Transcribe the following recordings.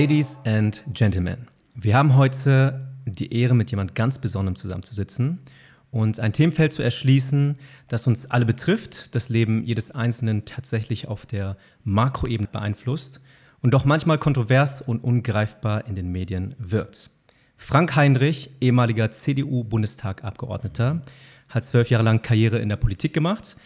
Ladies and Gentlemen, wir haben heute die Ehre, mit jemand ganz Besonderem zusammenzusitzen und ein Themenfeld zu erschließen, das uns alle betrifft, das Leben jedes Einzelnen tatsächlich auf der Makroebene beeinflusst und doch manchmal kontrovers und ungreifbar in den Medien wird. Frank Heinrich, ehemaliger CDU-Bundestagabgeordneter, hat zwölf Jahre lang Karriere in der Politik gemacht,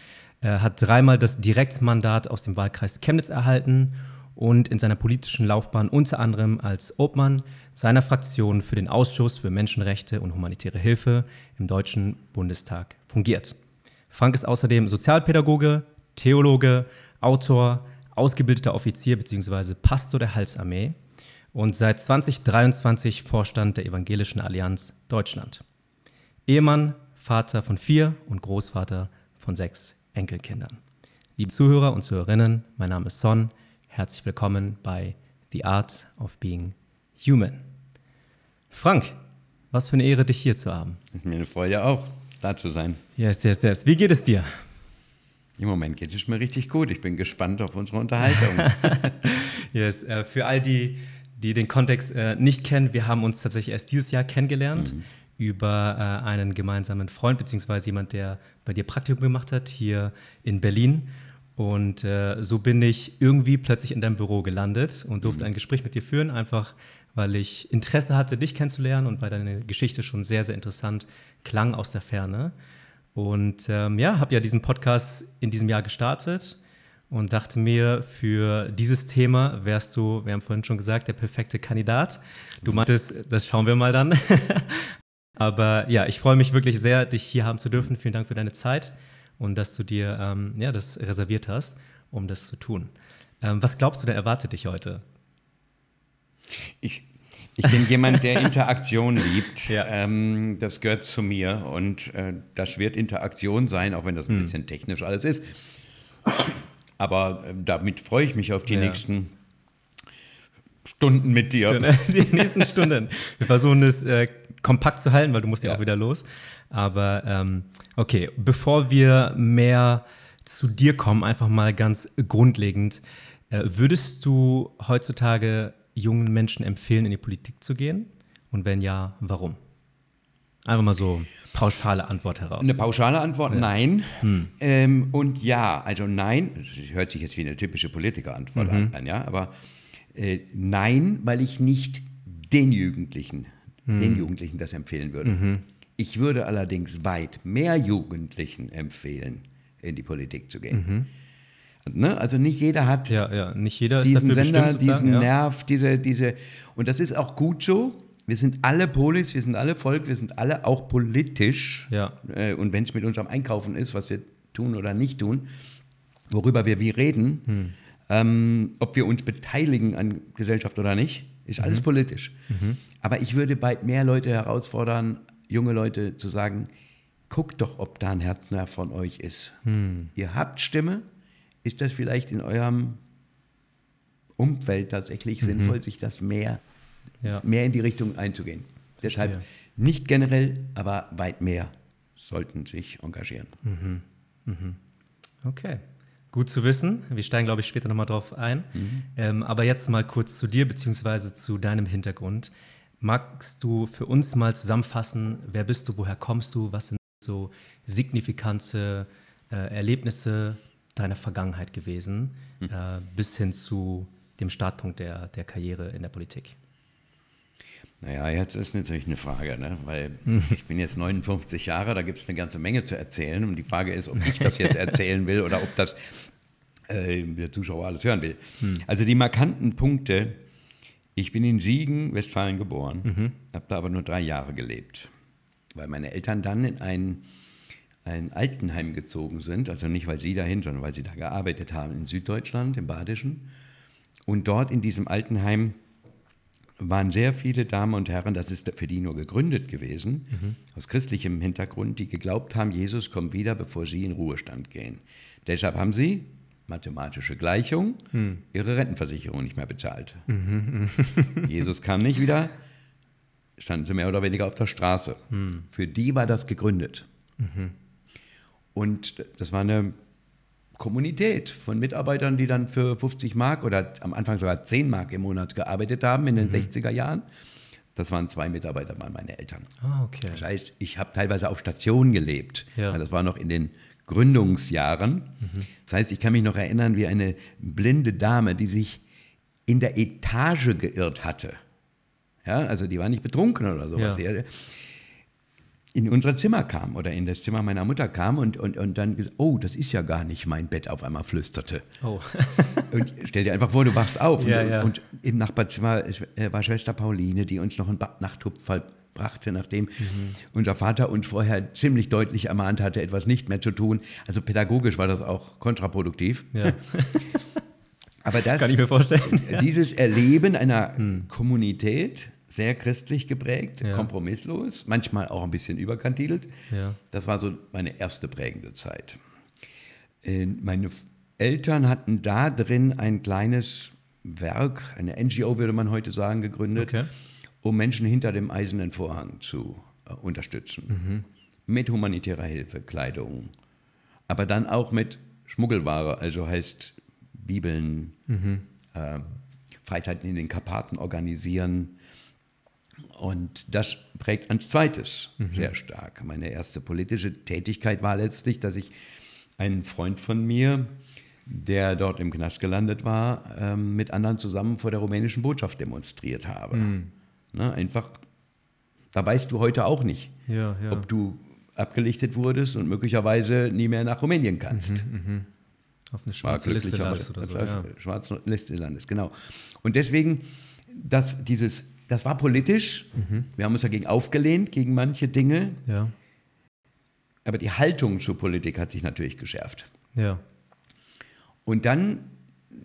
hat dreimal das Direktmandat aus dem Wahlkreis Chemnitz erhalten und in seiner politischen Laufbahn unter anderem als Obmann seiner Fraktion für den Ausschuss für Menschenrechte und humanitäre Hilfe im Deutschen Bundestag fungiert. Frank ist außerdem Sozialpädagoge, Theologe, Autor, ausgebildeter Offizier bzw. Pastor der Halsarmee und seit 2023 Vorstand der Evangelischen Allianz Deutschland. Ehemann, Vater von vier und Großvater von sechs Enkelkindern. Liebe Zuhörer und Zuhörerinnen, mein Name ist Son. Herzlich willkommen bei The Art of Being Human. Frank, was für eine Ehre, dich hier zu haben. Mir eine Freude auch, da zu sein. Yes, yes, yes. Wie geht es dir? Im Moment geht es mir richtig gut. Ich bin gespannt auf unsere Unterhaltung. yes, äh, für all die, die den Kontext äh, nicht kennen, wir haben uns tatsächlich erst dieses Jahr kennengelernt mhm. über äh, einen gemeinsamen Freund, beziehungsweise jemand, der bei dir Praktikum gemacht hat, hier in Berlin. Und äh, so bin ich irgendwie plötzlich in deinem Büro gelandet und durfte mhm. ein Gespräch mit dir führen, einfach weil ich Interesse hatte, dich kennenzulernen und weil deine Geschichte schon sehr, sehr interessant klang aus der Ferne. Und ähm, ja, habe ja diesen Podcast in diesem Jahr gestartet und dachte mir, für dieses Thema wärst du, wir haben vorhin schon gesagt, der perfekte Kandidat. Du mhm. meintest, das schauen wir mal dann. Aber ja, ich freue mich wirklich sehr, dich hier haben zu dürfen. Vielen Dank für deine Zeit und dass du dir ähm, ja, das reserviert hast, um das zu tun. Ähm, was glaubst du, der erwartet dich heute? Ich, ich bin jemand, der Interaktion liebt. Ja. Ähm, das gehört zu mir und äh, das wird Interaktion sein, auch wenn das ein hm. bisschen technisch alles ist. Aber äh, damit freue ich mich auf die ja. nächsten Stunden mit dir. Stunde, die nächsten Stunden. Wir versuchen es äh, kompakt zu halten, weil du musst ja, ja auch wieder los. Aber ähm, okay, bevor wir mehr zu dir kommen, einfach mal ganz grundlegend. Äh, würdest du heutzutage jungen Menschen empfehlen, in die Politik zu gehen? Und wenn ja, warum? Einfach mal so pauschale Antwort heraus. Eine pauschale Antwort, ja. nein. Hm. Ähm, und ja, also nein, das hört sich jetzt wie eine typische Politikerantwort mhm. an, ja, aber äh, nein, weil ich nicht den Jugendlichen, hm. den Jugendlichen das empfehlen würde. Mhm. Ich würde allerdings weit mehr Jugendlichen empfehlen, in die Politik zu gehen. Mhm. Ne? Also nicht jeder hat ja, ja. Nicht jeder diesen Sender, bestimmt, diesen. Nerv, diese, diese. Und das ist auch gut so. Wir sind alle Polis, wir sind alle Volk, wir sind alle auch politisch. Äh, und wenn es mit unserem Einkaufen ist, was wir tun oder nicht tun, worüber wir wie reden, hm. ähm, ob wir uns beteiligen an Gesellschaft oder nicht, ist alles mhm. politisch. Mhm. Aber ich würde bald mehr Leute herausfordern, junge Leute zu sagen, guckt doch, ob da ein Herzner von euch ist. Hm. Ihr habt Stimme, ist das vielleicht in eurem Umfeld tatsächlich mhm. sinnvoll, sich das mehr, ja. mehr in die Richtung einzugehen. Deshalb nicht generell, aber weit mehr sollten sich engagieren. Mhm. Mhm. Okay. Gut zu wissen. Wir steigen, glaube ich, später nochmal drauf ein. Mhm. Ähm, aber jetzt mal kurz zu dir beziehungsweise zu deinem Hintergrund. Magst du für uns mal zusammenfassen, wer bist du, woher kommst du, was sind so signifikante äh, Erlebnisse, deiner Vergangenheit gewesen, hm. äh, bis hin zu dem Startpunkt der, der Karriere in der Politik? Naja, jetzt ist natürlich eine Frage, ne? weil ich bin jetzt 59 Jahre, da gibt es eine ganze Menge zu erzählen. Und die Frage ist, ob ich das jetzt erzählen will oder ob das äh, der Zuschauer alles hören will. Hm. Also die markanten Punkte, ich bin in Siegen, Westfalen geboren, mhm. habe da aber nur drei Jahre gelebt, weil meine Eltern dann in ein ein Altenheim gezogen sind, also nicht weil sie dahin, sondern weil sie da gearbeitet haben in Süddeutschland, im Badischen. Und dort in diesem Altenheim waren sehr viele Damen und Herren, das ist für die nur gegründet gewesen, mhm. aus christlichem Hintergrund, die geglaubt haben, Jesus kommt wieder, bevor sie in Ruhestand gehen. Deshalb haben sie, mathematische Gleichung, mhm. ihre Rentenversicherung nicht mehr bezahlt. Mhm. Jesus kam nicht wieder, standen sie mehr oder weniger auf der Straße. Hm. Für die war das gegründet. Mhm. Und das war eine Kommunität von Mitarbeitern, die dann für 50 Mark oder am Anfang sogar 10 Mark im Monat gearbeitet haben in den mhm. 60er Jahren. Das waren zwei Mitarbeiter, waren meine Eltern. Ah, okay. Das heißt, ich habe teilweise auf Station gelebt. Ja. Das war noch in den Gründungsjahren. Mhm. Das heißt, ich kann mich noch erinnern, wie eine blinde Dame, die sich in der Etage geirrt hatte. Ja, also die war nicht betrunken oder sowas. Ja in unser Zimmer kam oder in das Zimmer meiner Mutter kam und, und, und dann oh, das ist ja gar nicht mein Bett, auf einmal flüsterte. Oh. und stell dir einfach vor, du wachst auf. Ja, und, ja. und, im Nachbarzimmer äh, war Schwester Pauline, die uns noch einen Nachttupfer brachte, nachdem mhm. unser Vater uns vorher ziemlich deutlich ermahnt hatte, etwas nicht mehr zu tun. Also pädagogisch war das auch kontraproduktiv. Ja. Aber das, Kann ich mir vorstellen. Dieses Erleben einer hm. Kommunität, sehr christlich geprägt, ja. kompromisslos, manchmal auch ein bisschen überkantidelt. Ja. Das war so meine erste prägende Zeit. Äh, meine Eltern hatten da drin ein kleines Werk, eine NGO würde man heute sagen, gegründet, okay. Um Menschen hinter dem eisernen Vorhang zu äh, unterstützen. Mhm. Mit humanitärer Hilfe, Kleidung, aber dann auch mit Schmuggelware, also heißt Bibeln, mhm. äh, Freizeiten in den Karpaten organisieren, und das prägt als zweites mhm. sehr stark. Meine erste politische Tätigkeit war letztlich, dass ich einen Freund von mir, der dort im Knast gelandet war, ähm, mit anderen zusammen vor der rumänischen Botschaft demonstriert habe. Mhm. Ne, einfach, da weißt du heute auch nicht, ja, ja. ob du abgelichtet wurdest und möglicherweise nie mehr nach Rumänien kannst. Mhm, mh. Auf eine schwarze Liste landest oder so. Ja. Schwarze Liste landest, genau. Und deswegen, dass dieses das war politisch. Mhm. Wir haben uns dagegen aufgelehnt, gegen manche Dinge. Ja. Aber die Haltung zur Politik hat sich natürlich geschärft. Ja. Und dann,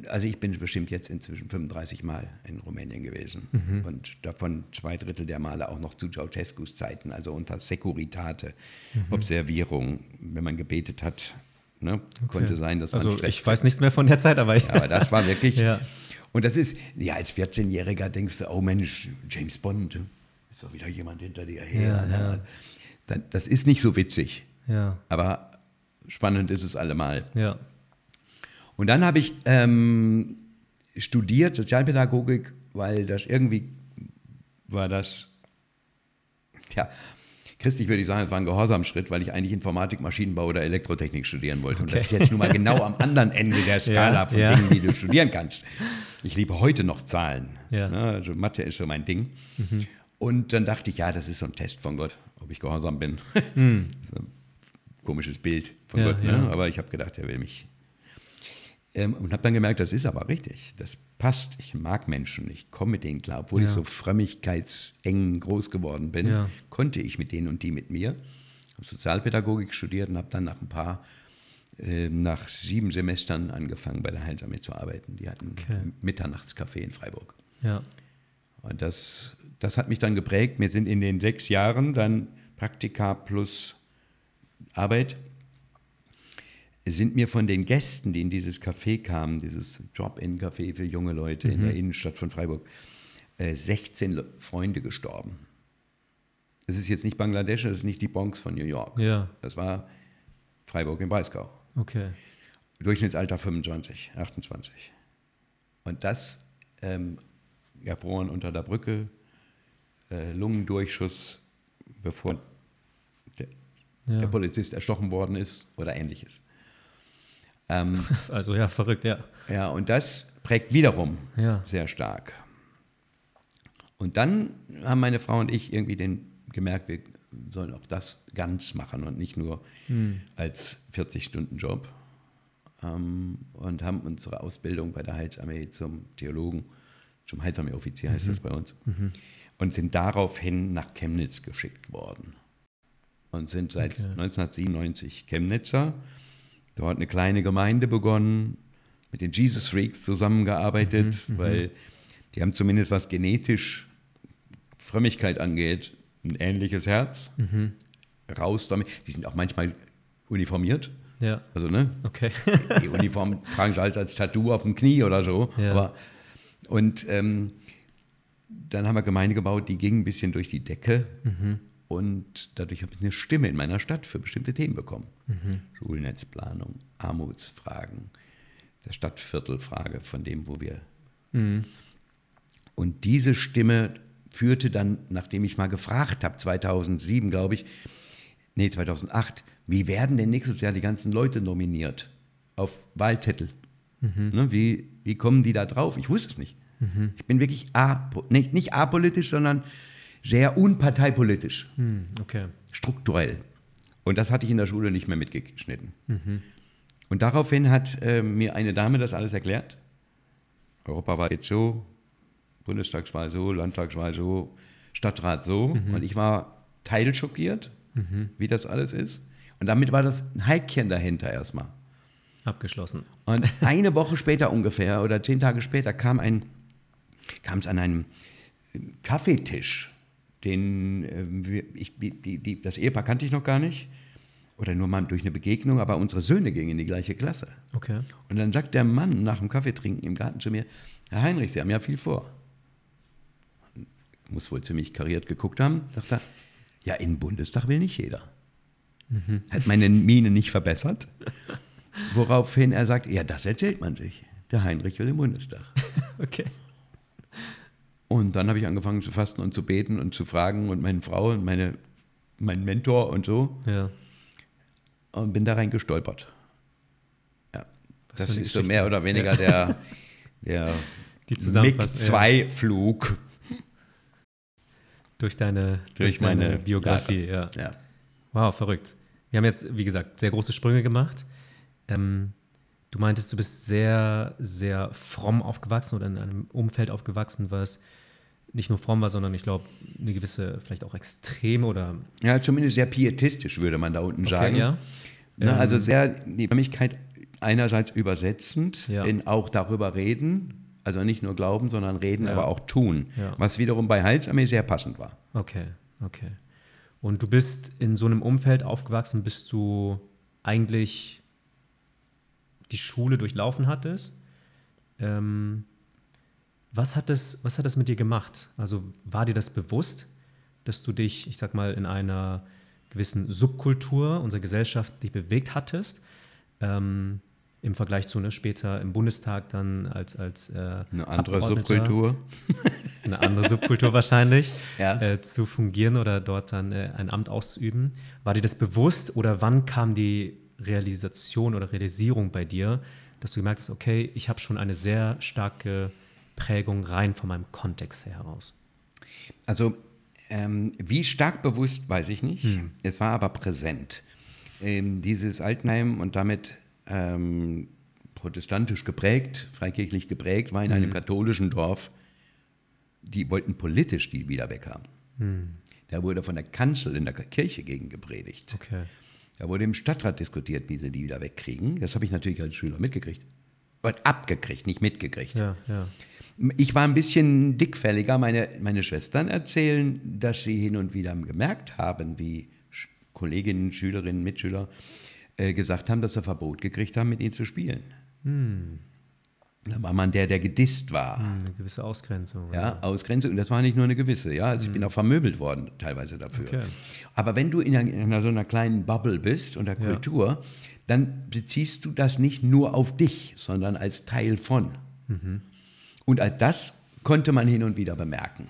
also ich bin bestimmt jetzt inzwischen 35 Mal in Rumänien gewesen. Mhm. Und davon zwei Drittel der Male auch noch zu Ceausescus Zeiten, also unter Securitate, mhm. Observierung, wenn man gebetet hat. Ne? Okay. Konnte sein, dass man Also ich weiß nichts mehr von der Zeit, aber ja. aber das war wirklich. ja. Und das ist, ja, als 14-Jähriger denkst du, oh Mensch, James Bond, ist doch wieder jemand hinter dir her. Ja, ja. Das ist nicht so witzig. Ja. Aber spannend ist es allemal. Ja. Und dann habe ich ähm, studiert Sozialpädagogik, weil das irgendwie war das, ja, christlich würde ich sagen, es war ein Gehorsamschritt, weil ich eigentlich Informatik, Maschinenbau oder Elektrotechnik studieren wollte. Okay. Und das ist jetzt nun mal genau am anderen Ende der Skala ja, von ja. Dingen, die du studieren kannst. Ich liebe heute noch Zahlen. Ja. Ne? Also Mathe ist so mein Ding. Mhm. Und dann dachte ich, ja, das ist so ein Test von Gott, ob ich gehorsam bin. Mhm. so ein komisches Bild von Gott. Ne? Aber ich habe gedacht, er will mich. Ähm, und habe dann gemerkt, das ist aber richtig. Das passt. Ich mag Menschen. Ich komme mit denen klar. Obwohl ja. ich so frömmigkeitseng groß geworden bin, ja. konnte ich mit denen und die mit mir. Habe Sozialpädagogik studiert und habe dann nach ein paar, äh, nach sieben Semestern angefangen, bei der Heilsarmee zu arbeiten. Die hatten okay. Mitternachtscafé in Freiburg. Ja. Und das, das hat mich dann geprägt. Mir sind in den sechs Jahren dann Praktika plus Arbeit sind mir von den Gästen, die in dieses Café kamen, dieses Drop-in-Café für junge Leute mhm. in der mhm. Innenstadt von Freiburg, 16 äh, Freunde gestorben. Das ist jetzt nicht Bangladesch, das ist nicht die Bronx von New York. Ja. Das war Freiburg im Breisgau. Okay. Durchschnittsalter 25, 28. Und das ähm, erfroren unter der Brücke, äh, Lungendurchschuss, bevor der, ja. der Polizist erstochen worden ist oder ähnliches. Ähm, also ja, verrückt, ja. Ja, und das prägt wiederum ja. sehr stark. Und dann haben meine Frau und ich irgendwie den, gemerkt, wir sollen auch das ganz machen und nicht nur hm. als 40-Stunden-Job. Ähm, und haben unsere Ausbildung bei der Heilsarmee zum Theologen, zum Heilsarmee-Offizier heißt mhm. das bei uns, mhm. und sind daraufhin nach Chemnitz geschickt worden. Und sind seit okay. 1997 Chemnitzer dort eine kleine Gemeinde begonnen, mit den Jesus Freaks zusammengearbeitet, mhm, mhm, weil die haben zumindest was genetisch Frömmigkeit angeht, ein ähnliches Herz. Mhm. Raus damit. Die sind auch manchmal uniformiert. Ja. Also, ne? Okay. die Uniform tragen sie halt als Tattoo auf dem Knie oder so. Ja. Aber, und ähm, dann haben wir Gemeinde gebaut, die ging ein bisschen durch die Decke. Mhm. Und dadurch habe ich eine Stimme in meiner Stadt für bestimmte Themen bekommen. Schulnetzplanung, Armutsfragen, der Stadtviertelfrage von dem, wo wir. Und diese Stimme führte dann, nachdem ich mal gefragt habe, 2007 glaube ich, nee 2008, wie werden denn nächstes Jahr die ganzen Leute nominiert auf Wahlzettel? Ne, wie, wie kommen die da drauf? Ich wusste es nicht. Ich bin wirklich apo nicht, nicht apolitisch, sondern sehr unparteipolitisch, Hm, okay. strukturell. Und das hatte ich in der Schule nicht mehr mitgeschnitten. Und daraufhin hat äh, mir eine Dame das alles erklärt. Europawahl jetzt so, Bundestagswahl so, Landtagswahl so, Stadtrat so. Und ich war teilschockiert, wie das alles ist. Und damit war das ein Häkchen dahinter erstmal. Abgeschlossen. Und eine Woche später ungefähr oder zehn Tage später kam ein, kam es an einem Kaffeetisch, den äh, ich, die, die, das Ehepaar kannte ich noch gar nicht oder nur mal durch eine Begegnung, aber unsere Söhne gingen in die gleiche Klasse. Okay. Und dann sagt der Mann nach dem Kaffeetrinken im Garten zu mir, Herr Heinrich, Sie haben ja viel vor. Muss wohl ziemlich kariert geguckt haben, sagt er, ja, in den Bundestag will nicht jeder. Hat meine Miene nicht verbessert. Woraufhin er sagt, ja, das erzählt man sich. Der Heinrich will im Bundestag. Okay. Und dann habe ich angefangen zu fasten und zu beten und zu fragen und meine Frau und meine, mein Mentor und so Ja. Und bin da rein gestolpert. Ja, Was das ist so Geschichte. mehr oder weniger der, der Die Zusammenfassung, MiG-2-Flug. Durch deine, Durch deine meine Biografie, ja. Ja. Wow, verrückt. Wir haben jetzt, wie gesagt, sehr große Sprünge gemacht. Ähm, du meintest, du bist sehr, sehr fromm aufgewachsen oder in einem Umfeld aufgewachsen, was nicht nur fromm war, sondern ich glaube, eine gewisse, vielleicht auch extreme oder ja, zumindest sehr pietistisch, würde man da unten okay, sagen. ja. Ne, also sehr die Frömmigkeit einerseits übersetzend, Ja. in auch darüber reden, also nicht nur glauben, sondern reden, Ja. aber auch tun. Ja. Was wiederum bei Heilsarmee sehr passend war. Okay, okay. Und du bist in so einem Umfeld aufgewachsen, bis du eigentlich die Schule durchlaufen hattest. Ähm, was, hat das, was hat das mit dir gemacht? Also war dir das bewusst, dass du dich, ich sag mal, in einer gewissen Subkultur unserer Gesellschaft dich bewegt hattest? Ähm, Im Vergleich zu ne, später im Bundestag dann als, als äh, Eine andere Subkultur. eine andere Subkultur wahrscheinlich, Ja. äh, zu fungieren oder dort dann äh, ein Amt auszuüben. War dir das bewusst oder wann kam die Realisation oder Realisierung bei dir, dass du gemerkt hast, okay, ich habe schon eine sehr starke Prägung rein von meinem Kontext her heraus? Also, ähm, wie stark bewusst, weiß ich nicht. Hm. Es war aber präsent. Ähm, dieses Altenheim und damit ähm, protestantisch geprägt, freikirchlich geprägt, war in Hm. einem katholischen Dorf. Die wollten politisch die wieder weghaben. Hm. Da wurde von der Kanzel in der Kirche gegen gepredigt. Okay. Da wurde im Stadtrat diskutiert, wie sie die wieder wegkriegen. Das habe ich natürlich als Schüler mitgekriegt. Und abgekriegt, nicht mitgekriegt. Ja, ja. Ich war ein bisschen dickfälliger. Meine, meine Schwestern erzählen, dass sie hin und wieder gemerkt haben, wie Kolleginnen, Schülerinnen, Mitschüler äh, gesagt haben, dass sie Verbot gekriegt haben, mit ihnen zu spielen. Da war man der, der gedisst war. Eine gewisse Ausgrenzung. Ja, Ausgrenzung. Und das war nicht nur eine gewisse. Ja, also ich bin auch vermöbelt worden, teilweise dafür. Okay. Aber wenn du in einer, in einer so einer kleinen Bubble bist unter Kultur, dann beziehst du das nicht nur auf dich, sondern als Teil von. Und all das konnte man hin und wieder bemerken.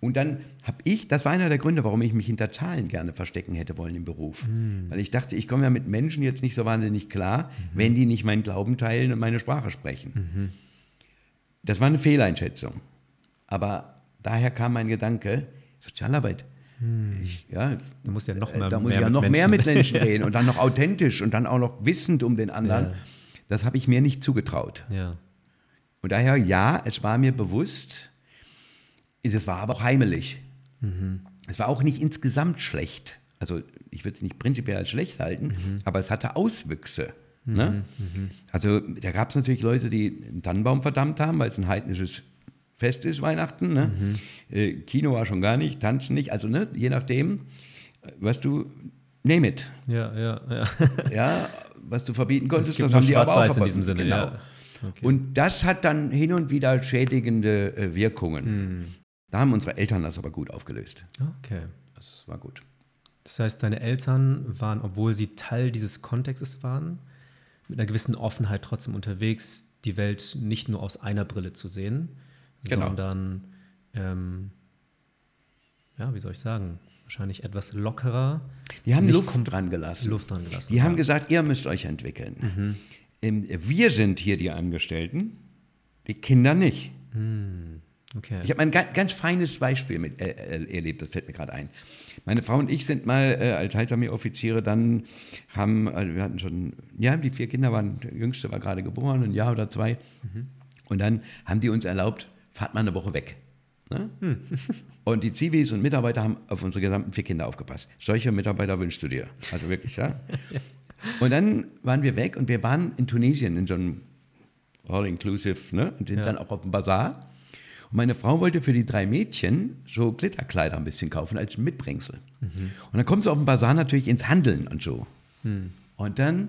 Und dann habe ich, das war einer der Gründe, warum ich mich hinter Zahlen gerne verstecken hätte wollen im Beruf. Weil ich dachte, ich komme ja mit Menschen jetzt nicht so wahnsinnig klar, wenn die nicht meinen Glauben teilen und meine Sprache sprechen. Das war eine Fehleinschätzung. Aber daher kam mein Gedanke, Sozialarbeit. Ich, ja, Da muss ja noch äh, mehr, da muss mehr ich ja mit noch mehr Menschen- mit Menschen reden und dann noch authentisch und dann auch noch wissend um den anderen. Ja. Das habe ich mir nicht zugetraut. Ja, Und daher, ja, es war mir bewusst, es war aber auch heimelig. Mhm. Es war auch nicht insgesamt schlecht. Also ich würde es nicht prinzipiell als schlecht halten, Mhm. aber es hatte Auswüchse. Ne? Also da gab es natürlich Leute, die einen Tannenbaum verdammt haben, weil es ein heidnisches Fest ist, Weihnachten. Ne? Mhm. Äh, Kino war schon gar nicht, Tanzen nicht. Also ne, je nachdem, was du, name it. ja, ja, ja. Ja, was du verbieten konntest, das haben die aber auch in diesem Sinne, Genau. ja. Okay. Und das hat dann hin und wieder schädigende äh, Wirkungen. Hm. Da haben unsere Eltern das aber gut aufgelöst. Okay, Das war gut. Das heißt, deine Eltern waren, obwohl sie Teil dieses Kontextes waren, mit einer gewissen Offenheit trotzdem unterwegs, die Welt nicht nur aus einer Brille zu sehen, Genau. sondern, ähm, ja, wie soll ich sagen, wahrscheinlich etwas lockerer. Die haben Luft dran gelassen. Luft dran gelassen. Die haben ja. gesagt, ihr müsst euch entwickeln. Ähm, Wir sind hier die Angestellten, die Kinder nicht. okay. Ich habe ein ganz, ganz feines Beispiel mit, äh, erlebt, das fällt mir gerade ein. Meine Frau und ich sind mal äh, als Haltermeer-Offiziere dann, haben, also wir hatten schon, ja, die vier Kinder waren, der jüngste war gerade geboren, ein Jahr oder zwei. Und dann haben die uns erlaubt, fahrt mal eine Woche weg. Ne? Und die Zivis und Mitarbeiter haben auf unsere gesamten vier Kinder aufgepasst. Solche Mitarbeiter wünschst du dir. Also wirklich, ja. Und dann waren wir weg und wir waren in Tunesien in so einem All-Inclusive, ne? Und sind Ja. dann auch auf dem Bazar. Und meine Frau wollte für die drei Mädchen so Glitterkleider ein bisschen kaufen als Mitbringsel. Und dann kommt sie auf dem Bazar natürlich ins Handeln und so. Und dann, und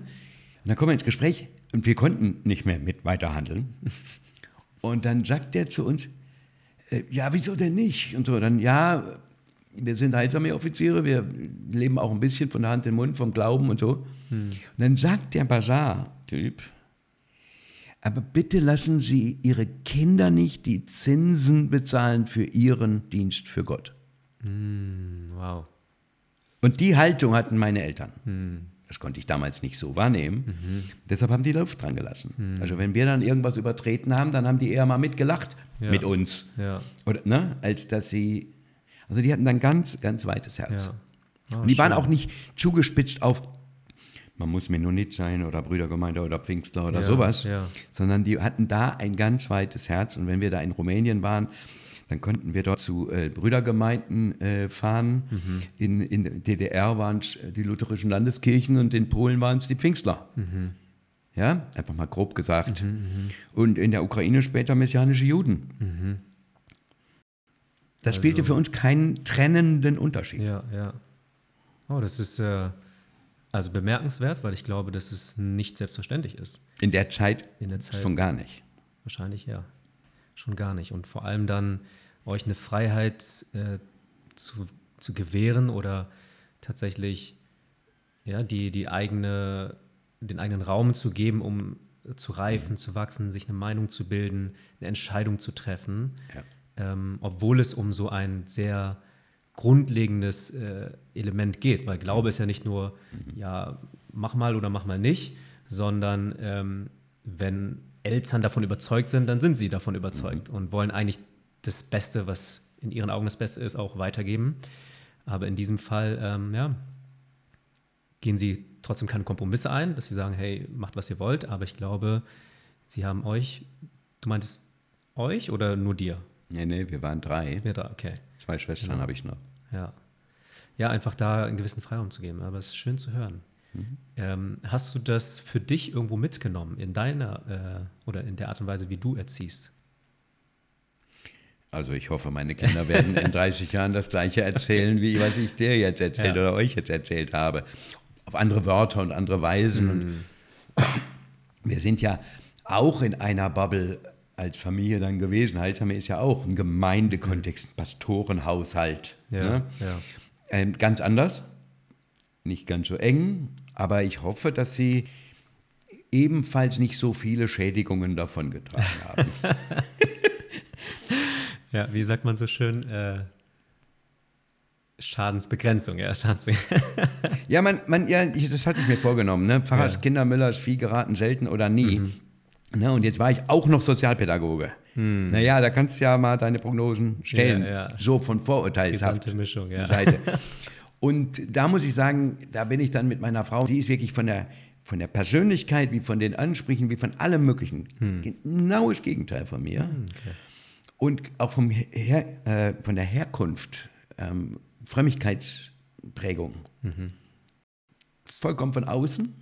dann kommen wir ins Gespräch und wir konnten nicht mehr mit weiterhandeln. Und dann sagt der zu uns, äh, ja, wieso denn nicht? Und so, dann, ja, wir sind Heilsarmee-Offiziere, wir leben auch ein bisschen von der Hand in den Mund, vom Glauben und so. Und dann sagt der Bazar-Typ, aber bitte lassen Sie Ihre Kinder nicht die Zinsen bezahlen für Ihren Dienst für Gott. Wow. Und die Haltung hatten meine Eltern. Das konnte ich damals nicht so wahrnehmen. Deshalb haben die Luft dran gelassen. Also wenn wir dann irgendwas übertreten haben, dann haben die eher mal mitgelacht Ja. mit uns. Ja. Oder, ne? Als dass sie, also die hatten dann ganz, ganz weites Herz. Ja. Oh, Und die waren schön. auch nicht zugespitzt auf, man muss Mennonit sein oder Brüdergemeinde oder Pfingstler oder Ja, sowas, ja. sondern die hatten da ein ganz weites Herz. Und wenn wir da in Rumänien waren, dann konnten wir dort zu äh, Brüdergemeinden äh, fahren. Mhm. In, in der DDR waren es die lutherischen Landeskirchen und in Polen waren es die Pfingstler. Mhm. Ja, einfach mal grob gesagt. Und in der Ukraine später messianische Juden. Mhm. Das spielte für uns keinen trennenden Unterschied. Ja, ja. Oh, das ist äh, also bemerkenswert, weil ich glaube, dass es nicht selbstverständlich ist. In der Zeit, In der Zeit. schon gar nicht. Wahrscheinlich ja. Schon gar nicht. Und vor allem dann euch eine Freiheit äh, zu, zu gewähren oder tatsächlich ja, die, die eigene, den eigenen Raum zu geben, um zu reifen, zu wachsen, sich eine Meinung zu bilden, eine Entscheidung zu treffen. Ja. Ähm, obwohl es um so ein sehr grundlegendes äh, Element geht, weil Glaube ist ja nicht nur, ja, mach mal oder mach mal nicht, sondern ähm, wenn Eltern davon überzeugt sind, dann sind sie davon überzeugt und wollen eigentlich das Beste, was in ihren Augen das Beste ist, auch weitergeben. Aber in diesem Fall, ähm, ja, gehen sie trotzdem keine Kompromisse ein, dass sie sagen, hey, macht, was ihr wollt, aber ich glaube, sie haben euch, du meintest euch oder nur dir? Nee, nee, wir waren drei. Ja, da, okay. Zwei Schwestern Genau. habe ich noch. Ja. Ja, einfach da einen gewissen Freiraum zu geben. Aber es ist schön zu hören. Ähm, hast du das für dich irgendwo mitgenommen in deiner äh, oder in der Art und Weise, wie du erziehst? Also ich hoffe, meine Kinder werden in 30 Jahren das gleiche erzählen, wie was ich dir jetzt erzählt Ja. oder euch jetzt erzählt habe. Auf andere Wörter und andere Weisen. Und wir sind ja auch in einer Bubble als Familie dann gewesen. Heilsame ist ja auch ein Gemeindekontext, ein Pastorenhaushalt. Ja, ne? ja. Ähm, ganz anders, nicht ganz so eng, aber ich hoffe, dass sie ebenfalls nicht so viele Schädigungen davon getragen haben. Ja, wie sagt man so schön? Äh, Schadensbegrenzung, ja, Schadensbegrenzung. Ja, man, man, ja, das hatte ich mir vorgenommen. Ne? Pfarrers Ja. Kinder, Müllers Vieh geraten selten oder nie. Ne? Und jetzt war ich auch noch Sozialpädagoge. Naja, da kannst du ja mal deine Prognosen stellen. Ja, ja. So von Vorurteilshaft. Gesamte Mischung, ja. Seite. Und da muss ich sagen, da bin ich dann mit meiner Frau, sie ist wirklich von der, von der Persönlichkeit, wie von den Ansprüchen, wie von allem Möglichen, genau das Gegenteil von mir. Und auch vom Her äh, von der Herkunft, ähm, Frömmigkeitsprägung. Vollkommen von außen.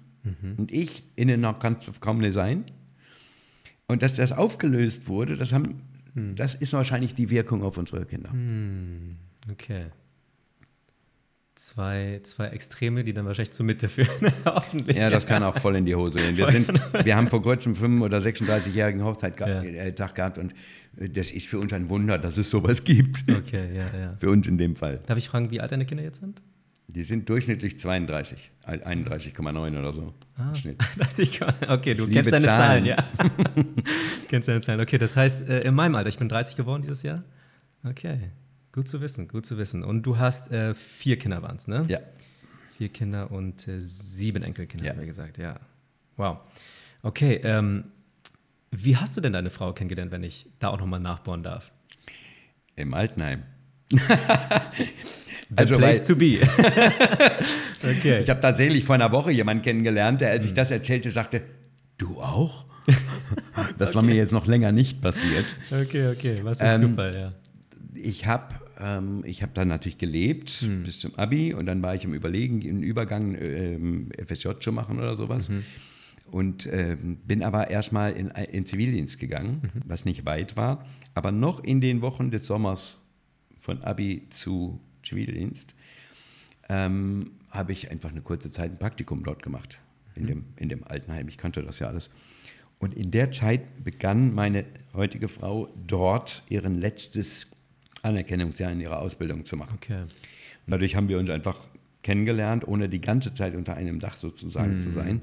Und ich innen noch ganz kaum nicht sein. Und dass das aufgelöst wurde, das, haben, das ist wahrscheinlich die Wirkung auf unsere Kinder. Okay. zwei, zwei Extreme, die dann wahrscheinlich zur Mitte führen, hoffentlich. Ja, das kann auch voll in die Hose gehen. Wir, sind, wir haben vor kurzem 35- oder 36-jährigen Hochzeittag Ja. äh, gehabt und äh, das ist für uns ein Wunder, dass es sowas gibt. Okay, ja, ja. Für uns in dem Fall. Darf ich fragen, wie alt deine Kinder jetzt sind? Die sind durchschnittlich 32, ein- 31,9 oder so. ich, okay, du Ich kennst deine Zahlen, Zahlen. ja. kennst deine Zahlen. Okay, das heißt, äh, in meinem Alter, ich bin 30 geworden dieses Jahr. Okay, gut zu wissen, gut zu wissen. Und du hast äh, vier Kinder waren es, ne? Ja. Vier Kinder und äh, sieben Enkelkinder, Ja. haben wir gesagt, ja. Wow. Okay, ähm, wie hast du denn deine Frau kennengelernt, wenn ich da auch nochmal nachbohren darf? Im Altenheim. The Also, place to be. okay. Ich habe tatsächlich vor einer Woche jemanden kennengelernt, der, als ich das erzählte, sagte, du auch? Das war mir jetzt noch länger nicht passiert. okay, okay, was für ein Ähm, Zufall, ja. Ich habe ähm, ich hab dann natürlich gelebt bis zum Abi und dann war ich im Überlegen, einen Übergang ähm, FSJ zu machen oder sowas. Und ähm, bin aber erstmal in, in Zivildienst gegangen, was nicht weit war. Aber noch in den Wochen des Sommers von Abi zu Zivildienst ähm, habe ich einfach eine kurze Zeit ein Praktikum dort gemacht, in, dem, in dem Altenheim. Ich kannte das ja alles. Und in der Zeit begann meine heutige Frau dort ihren letztes Anerkennungsjahr in ihrer Ausbildung zu machen. Okay. Und dadurch haben wir uns einfach kennengelernt, ohne die ganze Zeit unter einem Dach sozusagen zu sein.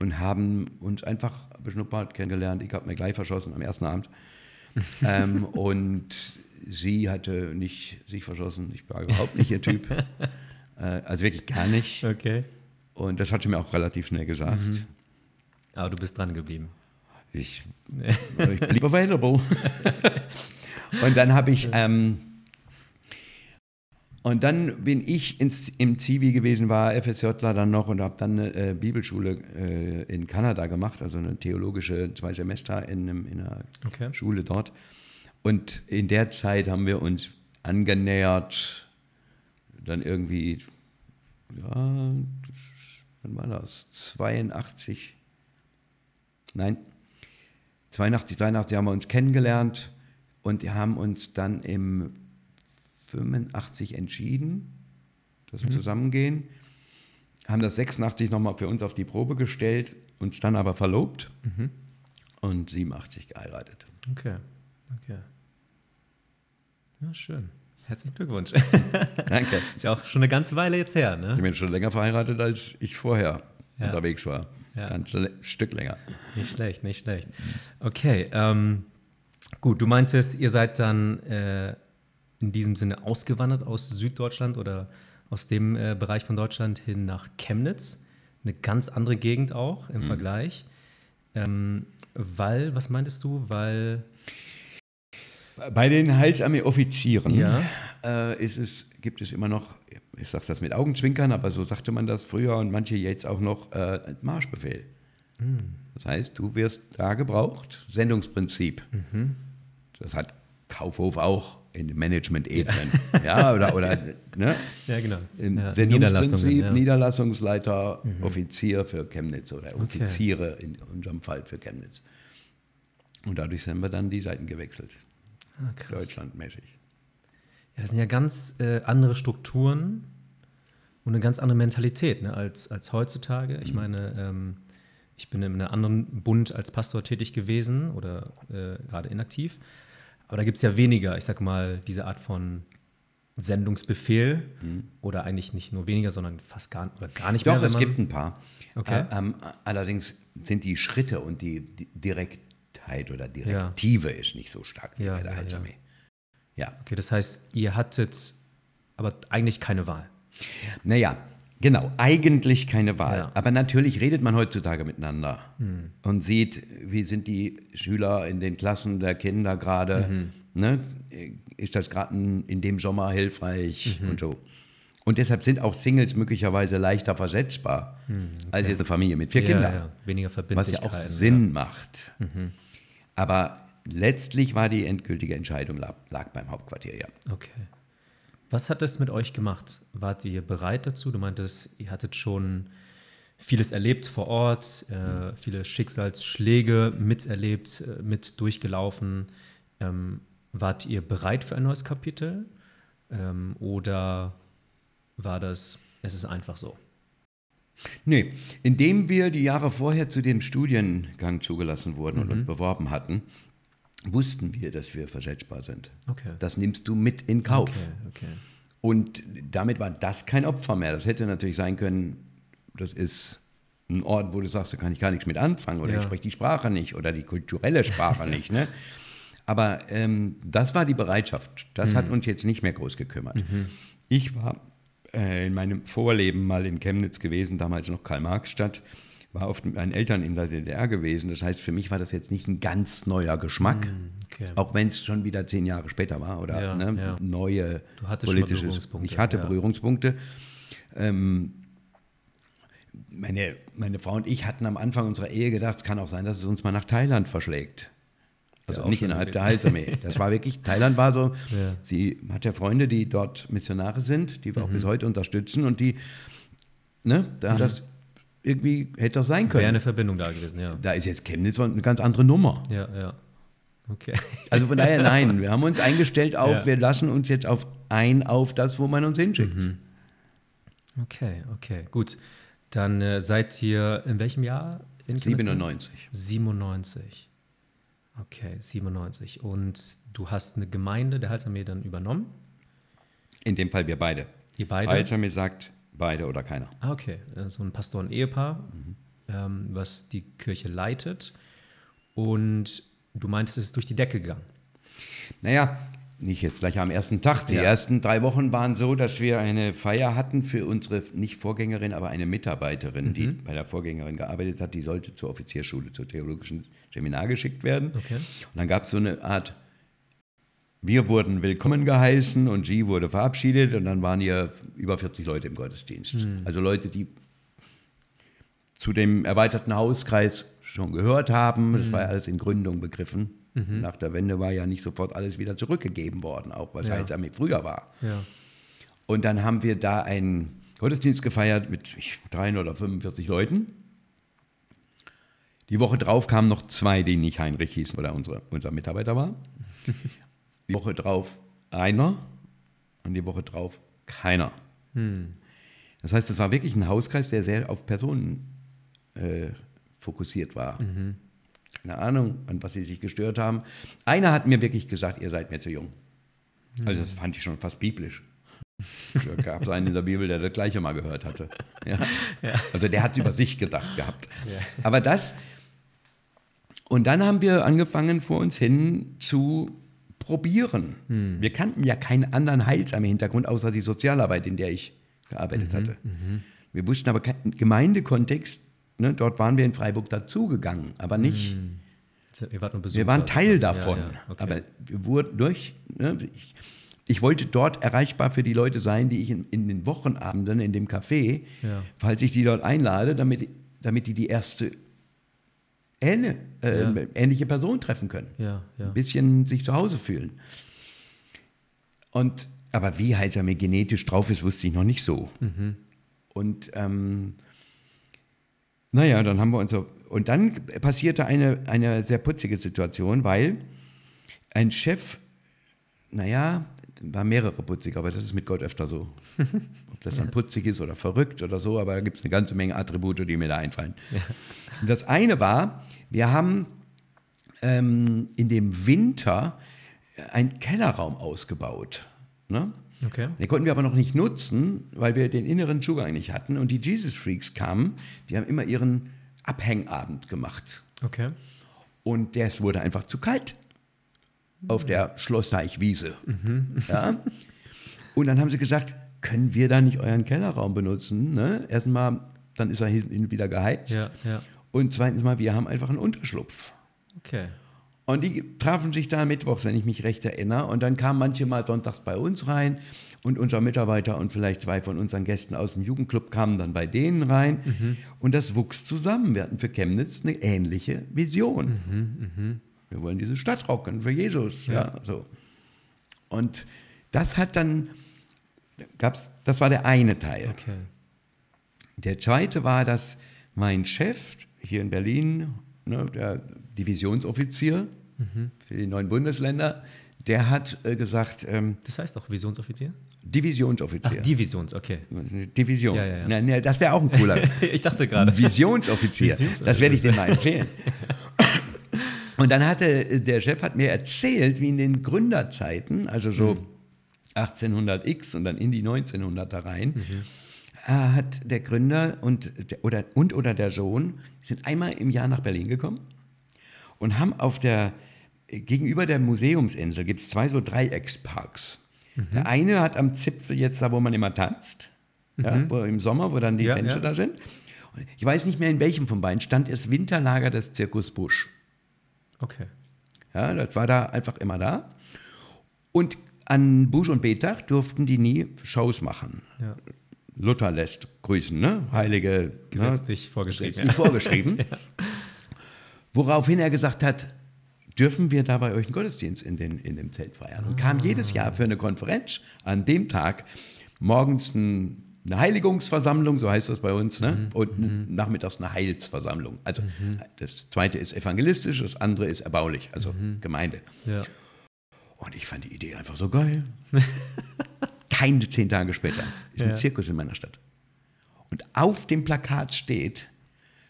Und haben uns einfach beschnuppert, kennengelernt. Ich habe mir gleich verschossen am ersten Abend. ähm, und sie hatte nicht sich verschossen. Ich war überhaupt nicht ihr Typ. äh, also wirklich gar nicht. Okay. Und das hat sie mir auch relativ schnell gesagt. Aber du bist dran geblieben. Ich, ich blieb available. und dann habe ich, ähm, und dann bin ich ins, im Zivi gewesen, war FSJler dann noch und habe dann eine äh, Bibelschule äh, in Kanada gemacht, also eine theologische zwei Semester in, in einer Okay. Schule dort. Und in der Zeit haben wir uns angenähert, dann irgendwie, ja, wann war das? 82, nein, 82, 83 haben wir uns kennengelernt und wir haben uns dann im 85 entschieden, dass wir zusammengehen, haben das 86 nochmal für uns auf die Probe gestellt, uns dann aber verlobt und 87 geheiratet. Okay. Okay. Ja, schön. Herzlichen Glückwunsch. Danke. Ist ja auch schon eine ganze Weile jetzt her, Ich ne? bin schon länger verheiratet, als ich vorher Ja. unterwegs war. Ja. Ganz le- Stück länger. Nicht schlecht, nicht schlecht. Okay, ähm, gut, du meintest, ihr seid dann äh, in diesem Sinne ausgewandert aus Süddeutschland oder aus dem äh, Bereich von Deutschland hin nach Chemnitz. Eine ganz andere Gegend auch im Vergleich. Ähm, weil, was meintest du? Weil, Bei den Heilsarmee-Offizieren Ja. äh, ist es, gibt es immer noch, ich sage das mit Augenzwinkern, aber so sagte man das früher und manche jetzt auch noch, äh, Marschbefehl. Das heißt, du wirst da gebraucht, Sendungsprinzip. Das hat Kaufhof auch in den Management-Ebenen. Ja. oder, oder ne? ja genau. Im ja, Sendungsprinzip, Niederlassungen, ja. Niederlassungsleiter, Offizier für Chemnitz oder Okay. Offiziere in unserem Fall für Chemnitz. Und dadurch haben wir dann die Seiten gewechselt, Ah, deutschlandmäßig. Ja, das sind ja ganz äh, andere Strukturen und eine ganz andere Mentalität ne, als, als heutzutage. Ich meine, ähm, ich bin in einem anderen Bund als Pastor tätig gewesen oder äh, gerade inaktiv. Aber da gibt es ja weniger, ich sag mal, diese Art von Sendungsbefehl oder eigentlich nicht nur weniger, sondern fast gar, oder gar nicht Doch, mehr. wenn es gibt ein paar. Okay. Ä- ähm, allerdings sind die Schritte und die, die Direktheit oder Direktive ist nicht so stark wie Ja, bei der ja, Heilsarmee. Ja. Okay, das heißt, ihr hattet aber eigentlich keine Wahl. Naja, genau, eigentlich keine Wahl. Ja. Hm. Aber natürlich redet man heutzutage miteinander und sieht, wie sind die Schüler in den Klassen der Kinder gerade. Mhm. Ne? Ist das gerade in dem Sommer hilfreich Mhm. und so. Und deshalb sind auch Singles möglicherweise leichter versetzbar als jetzt eine Familie mit vier Hm, Ja, Kindern. ja, weniger Was ja auch Sinn macht. Aber letztlich war die endgültige Entscheidung lag, lag beim Hauptquartier, ja. Okay. Was hat es mit euch gemacht? Wart ihr bereit dazu? Du meintest, ihr hattet schon vieles erlebt vor Ort, äh, viele Schicksalsschläge miterlebt, äh, mit durchgelaufen. Ähm, wart ihr bereit für ein neues Kapitel? Ähm, oder war das, es ist einfach so? Nee, indem wir die Jahre vorher zu dem Studiengang zugelassen wurden und uns beworben hatten, wussten wir, dass wir versetzbar sind. Okay. Das nimmst du mit in Kauf. Okay, okay. Und damit war das kein Opfer mehr. Das hätte natürlich sein können, das ist ein Ort, wo du sagst, da kann ich gar nichts mit anfangen oder Ja. ich spreche die Sprache nicht oder die kulturelle Sprache nicht. Ne? Aber ähm, das war die Bereitschaft. Das Mhm. hat uns jetzt nicht mehr groß gekümmert. Ich war äh, in meinem Vorleben mal in Chemnitz gewesen, damals noch Karl-Marx-Stadt, war oft mit meinen Eltern in der DDR gewesen. Das heißt, für mich war das jetzt nicht ein ganz neuer Geschmack, okay. auch wenn es schon wieder zehn Jahre später war oder Ja, ne, ja. neue politisches. Berührungspunkte, Ich hatte ja. Berührungspunkte. Ähm, meine, meine Frau und ich hatten am Anfang unserer Ehe gedacht, es kann auch sein, dass es uns mal nach Thailand verschlägt. Also Ja, nicht innerhalb der. Heilsarmee. Das war wirklich, Thailand war so, Ja. sie hat ja Freunde, die dort Missionare sind, die wir Mhm. auch bis heute unterstützen und die, ne, da hat das irgendwie, hätte das sein Wäre können. eine Verbindung da gewesen, ja. Da ist jetzt Chemnitz eine ganz andere Nummer. Ja, ja. Okay. Also von daher nein, wir haben uns eingestellt auf, Ja. wir lassen uns jetzt auf ein auf das, wo man uns hinschickt. Mhm. Okay, okay, gut. Dann äh, seid ihr in welchem Jahr? In Chemnitz? 97. 97. Okay, 97. Und du hast eine Gemeinde der Heilsarmee dann übernommen? In dem Fall wir beide. Ihr beide? Heilsarmee sagt beide oder keiner. Ah, okay. Äh, So ein Pastor und Ehepaar, Mhm. ähm, was die Kirche leitet. Und du meintest, es ist durch die Decke gegangen. Naja, nicht jetzt gleich am ersten Tag. Die Ja. ersten drei Wochen waren so, dass wir eine Feier hatten für unsere, nicht Vorgängerin, aber eine Mitarbeiterin, die Mhm. bei der Vorgängerin gearbeitet hat. Die sollte zur Offizierschule, zur theologischen Seminar geschickt werden. Okay. Und dann gab es so eine Art, wir wurden willkommen geheißen und sie wurde verabschiedet und dann waren hier über 40 Leute im Gottesdienst. Also Leute, die zu dem erweiterten Hauskreis schon gehört haben. Das war ja alles in Gründung begriffen. Nach der Wende war ja nicht sofort alles wieder zurückgegeben worden, auch was Ja. Heilsarmee früher war. Ja. Und dann haben wir da einen Gottesdienst gefeiert mit 3 oder 45 Leuten. Die Woche drauf kamen noch zwei, die nicht Heinrich hießen oder unsere, unser Mitarbeiter war. Die Woche drauf einer und die Woche drauf keiner. Das heißt, es war wirklich ein Hauskreis, der sehr auf Personen äh, fokussiert war. Keine Ahnung, an was sie sich gestört haben. Einer hat mir wirklich gesagt, ihr seid mir zu jung. Also das fand ich schon fast biblisch. Da gab es einen in der Bibel, der das gleiche mal gehört hatte. Ja. Also der hat über sich gedacht gehabt. Aber das, und dann haben wir angefangen, vor uns hin zu probieren. Wir kannten ja keinen anderen Heilsarmee-Hintergrund, außer die Sozialarbeit, in der ich gearbeitet hatte. Wir wussten aber keinen Gemeindekontext. Ne, dort waren wir in Freiburg dazugegangen, aber nicht Besucher. wir waren Teil Ja, davon. ja, okay. Aber wir wurden durch. Ne, ich, ich wollte dort erreichbar für die Leute sein, die ich in, in den Wochenabenden in dem Café, Ja. falls ich die dort einlade, damit, damit die die erste ähne, äh, Ja. ähnliche Person treffen können. ja, ja. Ein bisschen sich zu Hause fühlen. Und, aber wie halt er mir genetisch drauf ist, wusste ich noch nicht so. Mhm. Und ähm, naja, dann haben wir uns so. Und dann passierte eine, eine sehr putzige Situation, weil ein Chef, naja, war mehrere putzig, aber das ist mit Gott öfter so. Ob das dann putzig ist oder verrückt oder so, aber da gibt es eine ganze Menge Attribute, die mir da einfallen. Und das eine war, wir haben ähm, in dem Winter einen Kellerraum ausgebaut. Ne? Okay. Den konnten wir aber noch nicht nutzen, weil wir den inneren Zugang nicht hatten. Und die Jesus Freaks kamen, die haben immer ihren Abhängabend gemacht. Okay. Und das wurde einfach zu kalt auf der Schlossteichwiese. Ja? Und dann haben sie gesagt, können wir da nicht euren Kellerraum benutzen? Ne? Erstmal, dann ist er hin wieder geheizt. Ja, ja. Und zweitens mal, wir haben einfach einen Unterschlupf. Okay. Und die trafen sich da mittwochs, wenn ich mich recht erinnere. Und dann kamen manche mal sonntags bei uns rein. Und unser Mitarbeiter und vielleicht zwei von unseren Gästen aus dem Jugendclub kamen dann bei denen rein. Und das wuchs zusammen. Wir hatten für Chemnitz eine ähnliche Vision. Wir wollen diese Stadt rocken für Jesus. Ja. so. Und das hat dann, gab's, das war der eine Teil. Okay. Der zweite war, dass mein Chef hier in Berlin, ne, der Divisionsoffizier für die neuen Bundesländer, der hat äh, gesagt, ähm, Das heißt auch Visionsoffizier? Divisionsoffizier. Ach, Divisions, okay. Division. Ja, ja, ja. Na, na, das wäre auch ein cooler. ich dachte gerade. Visionsoffizier. Visionsoffizier. Das werde ich dir mal empfehlen. Und dann hatte der Chef hat mir erzählt, wie in den Gründerzeiten, also so 1800x und dann in die 1900er rein, äh, hat der Gründer und, der- oder, und oder der Sohn sind einmal im Jahr nach Berlin gekommen und haben auf der, gegenüber der Museumsinsel gibt es zwei so Dreiecksparks. Der eine hat am Zipfel jetzt da, wo man immer tanzt, ja, wo im Sommer, wo dann die Ja, Tänze ja. da sind. Und ich weiß nicht mehr, in welchem von beiden stand das Winterlager des Zirkus Busch. Okay. Ja, das war da einfach immer da. Und an Busch und Betach durften die nie Shows machen. Ja. Luther lässt grüßen, ne? Heilige Gesetzlich ne? vorgeschrieben, Gesetzlich vorgeschrieben. Woraufhin er gesagt hat, dürfen wir da bei euch einen Gottesdienst in, den, in dem Zelt feiern? Und kam jedes Jahr für eine Konferenz an dem Tag morgens ein, eine Heiligungsversammlung, so heißt das bei uns, ne? und nachmittags eine Heilsversammlung. Also das zweite ist evangelistisch, das andere ist erbaulich, also Gemeinde. Ja. Und ich fand die Idee einfach so geil. Keine zehn Tage später ist ein Ja. Zirkus in meiner Stadt. Und auf dem Plakat steht,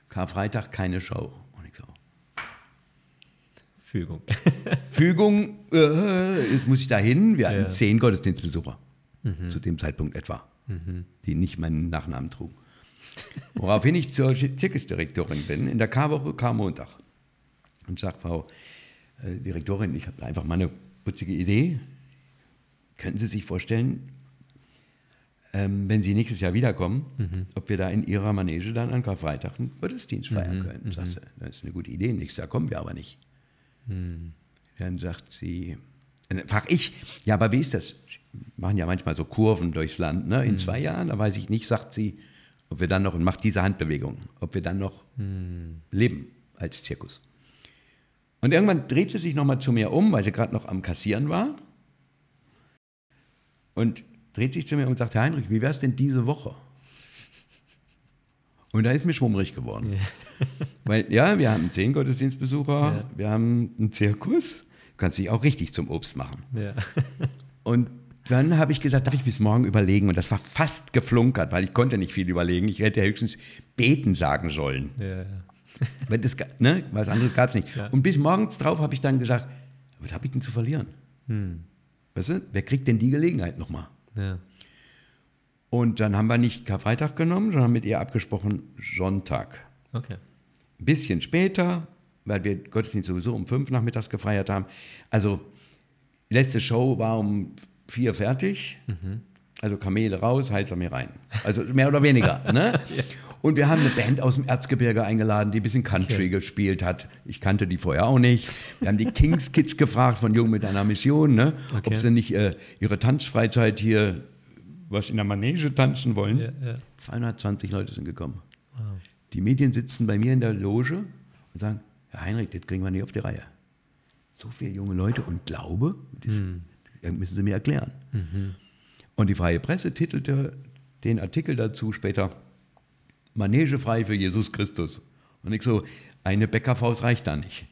Karfreitag keine Show. Und ich so, Fügung. Fügung, äh, jetzt muss ich da hin. Wir hatten Ja. zehn Gottesdienstbesucher, zu dem Zeitpunkt etwa, die nicht meinen Nachnamen trugen. Woraufhin ich zur Zirkusdirektorin bin, in der Karwoche Karmontag. Und sage, Frau äh, Direktorin, ich habe einfach mal eine putzige Idee. Könnten Sie sich vorstellen, ähm, wenn Sie nächstes Jahr wiederkommen, ob wir da in Ihrer Manege dann an Karfreitag einen Gottesdienst feiern können? Sagt sie, das ist eine gute Idee, nächstes Jahr kommen wir aber nicht. Dann sagt sie, dann frage ich, ja, aber wie ist das? Wir machen ja manchmal so Kurven durchs Land. Ne? In zwei Jahren, da weiß ich nicht, sagt sie, ob wir dann noch, und macht diese Handbewegung, ob wir dann noch leben als Zirkus. Und irgendwann dreht sie sich nochmal zu mir um, weil sie gerade noch am Kassieren war. Und dreht sich zu mir und sagt, Herr Heinrich, wie wäre es denn diese Woche? Und da ist mir schwummrig geworden. Weil, ja, wir haben zehn Gottesdienstbesucher, Ja. wir haben einen Zirkus, du kannst dich auch richtig zum Obst machen. Ja. Und dann habe ich gesagt, darf ich bis morgen überlegen? Und das war fast geflunkert, weil ich konnte nicht viel überlegen. Ich hätte höchstens beten sagen sollen. Ja. Weil das, ne, was anderes gab es nicht. Ja. Und bis morgens drauf habe ich dann gesagt, was habe ich denn zu verlieren? Hm. Weißt du, wer kriegt denn die Gelegenheit nochmal? Ja. Und dann haben wir nicht Karfreitag genommen, sondern mit ihr abgesprochen Sonntag. Okay. Ein bisschen später, weil wir Gottesdienst sowieso um fünf nachmittags gefeiert haben. Also, letzte Show war um vier fertig. Also Kamele raus, Heilsarmee rein. Also mehr oder weniger. ne? Und wir haben eine Band aus dem Erzgebirge eingeladen, die ein bisschen Country Okay. gespielt hat. Ich kannte die vorher auch nicht. Wir haben die Kings Kids gefragt von Jung mit einer Mission, ne? Okay. ob sie nicht äh, ihre Tanzfreizeit hier was in der Manege tanzen wollen. Ja, ja. 220 Leute sind gekommen. Die Medien sitzen bei mir in der Loge und sagen, Herr Heinrich, das kriegen wir nicht auf die Reihe. So viele junge Leute und Glaube, das das müssen Sie mir erklären. Und die Freie Presse titelte den Artikel dazu später, Manege frei für Jesus Christus. Und ich so, eine Bäckerfaust reicht da nicht.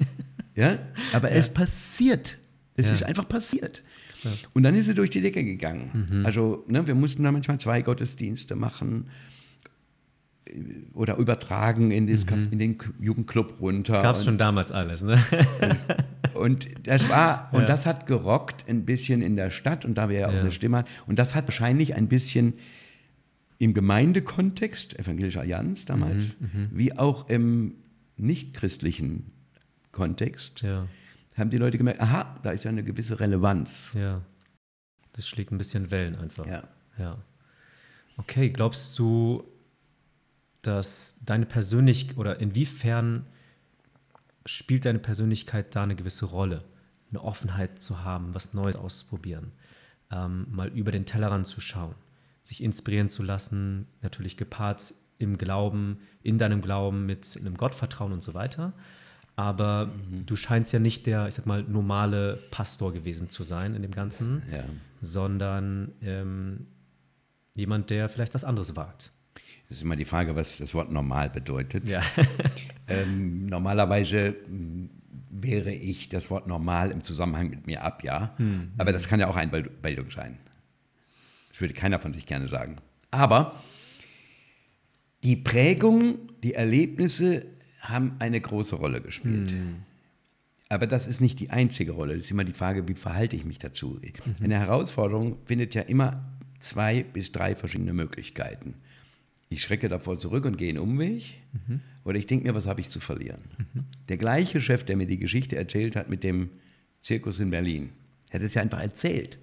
ja? Aber es passiert. Es Ja. ist einfach passiert. Krass. Und dann ist sie durch die Decke gegangen. Also ne, wir mussten da manchmal zwei Gottesdienste machen äh, oder übertragen in, das, in den Jugendclub runter. Gab es schon damals alles, ne? und das war, und Ja. das hat gerockt ein bisschen in der Stadt und da wir ja auch Ja. eine Stimme hatten. Und das hat wahrscheinlich ein bisschen im Gemeindekontext, Evangelische Allianz damals, Mhm, wie auch im nichtchristlichen Kontext, ja, haben die Leute gemerkt, aha, da ist ja eine gewisse Relevanz. ja. Das schlägt ein bisschen Wellen einfach. Ja. Ja. Okay, glaubst du, dass deine Persönlichkeit oder inwiefern spielt deine Persönlichkeit da eine gewisse Rolle? Eine Offenheit zu haben, was Neues auszuprobieren, ähm, mal über den Tellerrand zu schauen, sich inspirieren zu lassen, natürlich gepaart im Glauben, in deinem Glauben mit einem Gottvertrauen und so weiter. Aber du scheinst ja nicht der, ich sag mal, normale Pastor gewesen zu sein in dem Ganzen Ja. sondern ähm, jemand, der vielleicht was anderes wagt. Das ist immer die Frage, was das Wort normal bedeutet. Ja. Ähm, normalerweise wehre ich das Wort normal im Zusammenhang mit mir ab, ja. Hm, Aber das kann ja auch Einbildung sein. Das würde keiner von sich gerne sagen. Aber die Prägung, die Erlebnisse haben eine große Rolle gespielt. Mhm. Aber das ist nicht die einzige Rolle. Das ist immer die Frage, wie verhalte ich mich dazu. Mhm. Eine Herausforderung findet ja immer zwei bis drei verschiedene Möglichkeiten. Ich schrecke davor zurück und gehe einen Umweg. Mhm. Oder ich denke mir, was habe ich zu verlieren? Mhm. Der gleiche Chef, der mir die Geschichte erzählt hat mit dem Zirkus in Berlin, hat es ja einfach erzählt.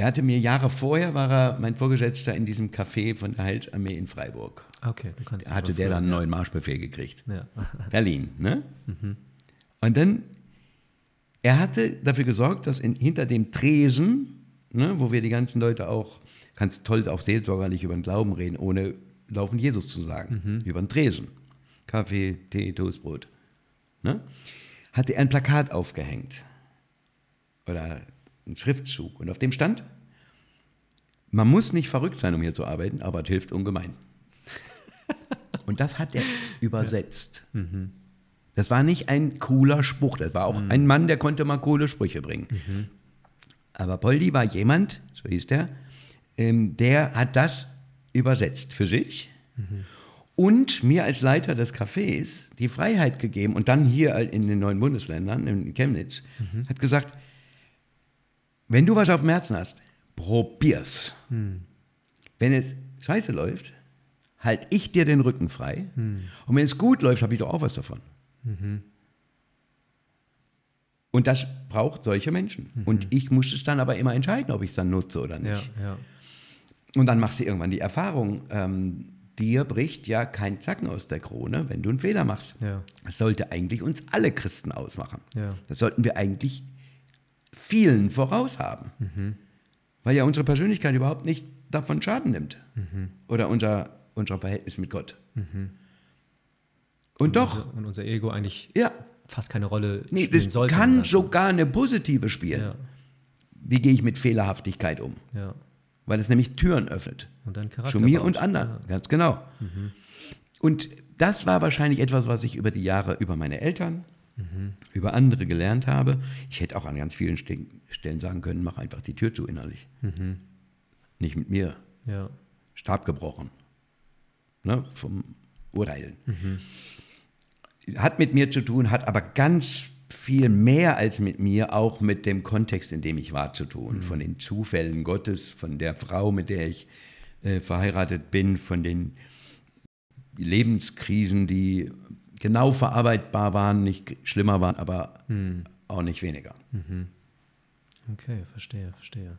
Der hatte mir Jahre vorher, war er mein Vorgesetzter in diesem Café von der Heilsarmee in Freiburg. Okay, du kannst. Da hatte der dann einen neuen Marschbefehl gekriegt. Ja. Berlin, ne? Mhm. Und dann, er hatte dafür gesorgt, dass in, hinter dem Tresen, ne, wo wir die ganzen Leute auch, kannst toll auch seelsorgerlich über den Glauben reden, ohne laufend Jesus zu sagen, mhm. über den Tresen. Kaffee, Tee, Toastbrot. Ne? Hatte er ein Plakat aufgehängt. Oder einen Schriftzug. Und auf dem stand, man muss nicht verrückt sein, um hier zu arbeiten, aber es hilft ungemein. Und das hat er übersetzt. Ja. Mhm. Das war nicht ein cooler Spruch, das war auch mhm. ein Mann, der konnte mal coole Sprüche bringen. Mhm. Aber Poldi war jemand, so hieß der, ähm, der hat das übersetzt für sich mhm. und mir als Leiter des Cafés die Freiheit gegeben und dann hier in den neuen Bundesländern, in Chemnitz, mhm. hat gesagt, wenn du was auf dem Herzen hast, probier's. Mhm. Wenn es scheiße läuft, halte ich dir den Rücken frei. Hm. Und wenn es gut läuft, habe ich doch auch was davon. Mhm. Und das braucht solche Menschen. Mhm. Und ich muss es dann aber immer entscheiden, ob ich es dann nutze oder nicht. Ja, ja. Und dann machst du irgendwann die Erfahrung, ähm, dir bricht ja kein Zacken aus der Krone, wenn du einen Fehler machst. Ja. Das sollte eigentlich uns alle Christen ausmachen. Das sollten wir eigentlich vielen voraus haben. Mhm. Weil ja unsere Persönlichkeit überhaupt nicht davon Schaden nimmt. Mhm. Oder unser unser Verhältnis mit Gott. Mhm. Und, und, doch. Unser, und unser Ego eigentlich ja. fast keine Rolle nee, spielen das sollte. kann sogar eine positive spielen. Ja. Wie gehe ich mit Fehlerhaftigkeit um? Ja. Weil es nämlich Türen öffnet. Und dein Charakter. Zu mir und anderen, ganz genau. Mhm. Und das war wahrscheinlich etwas, was ich über die Jahre über meine Eltern, mhm. über andere gelernt habe. Ich hätte auch an ganz vielen Stellen sagen können, mach einfach die Tür zu innerlich. Mhm. Nicht mit mir. Ja. Stab gebrochen ne, vom Urteilen. Mhm. Hat mit mir zu tun, hat aber ganz viel mehr als mit mir auch mit dem Kontext, in dem ich war, zu tun. Mhm. Von den Zufällen Gottes, von der Frau, mit der ich äh, verheiratet bin, von den Lebenskrisen, die genau verarbeitbar waren, nicht schlimmer waren, aber mhm. auch nicht weniger. Mhm. Okay, verstehe, verstehe.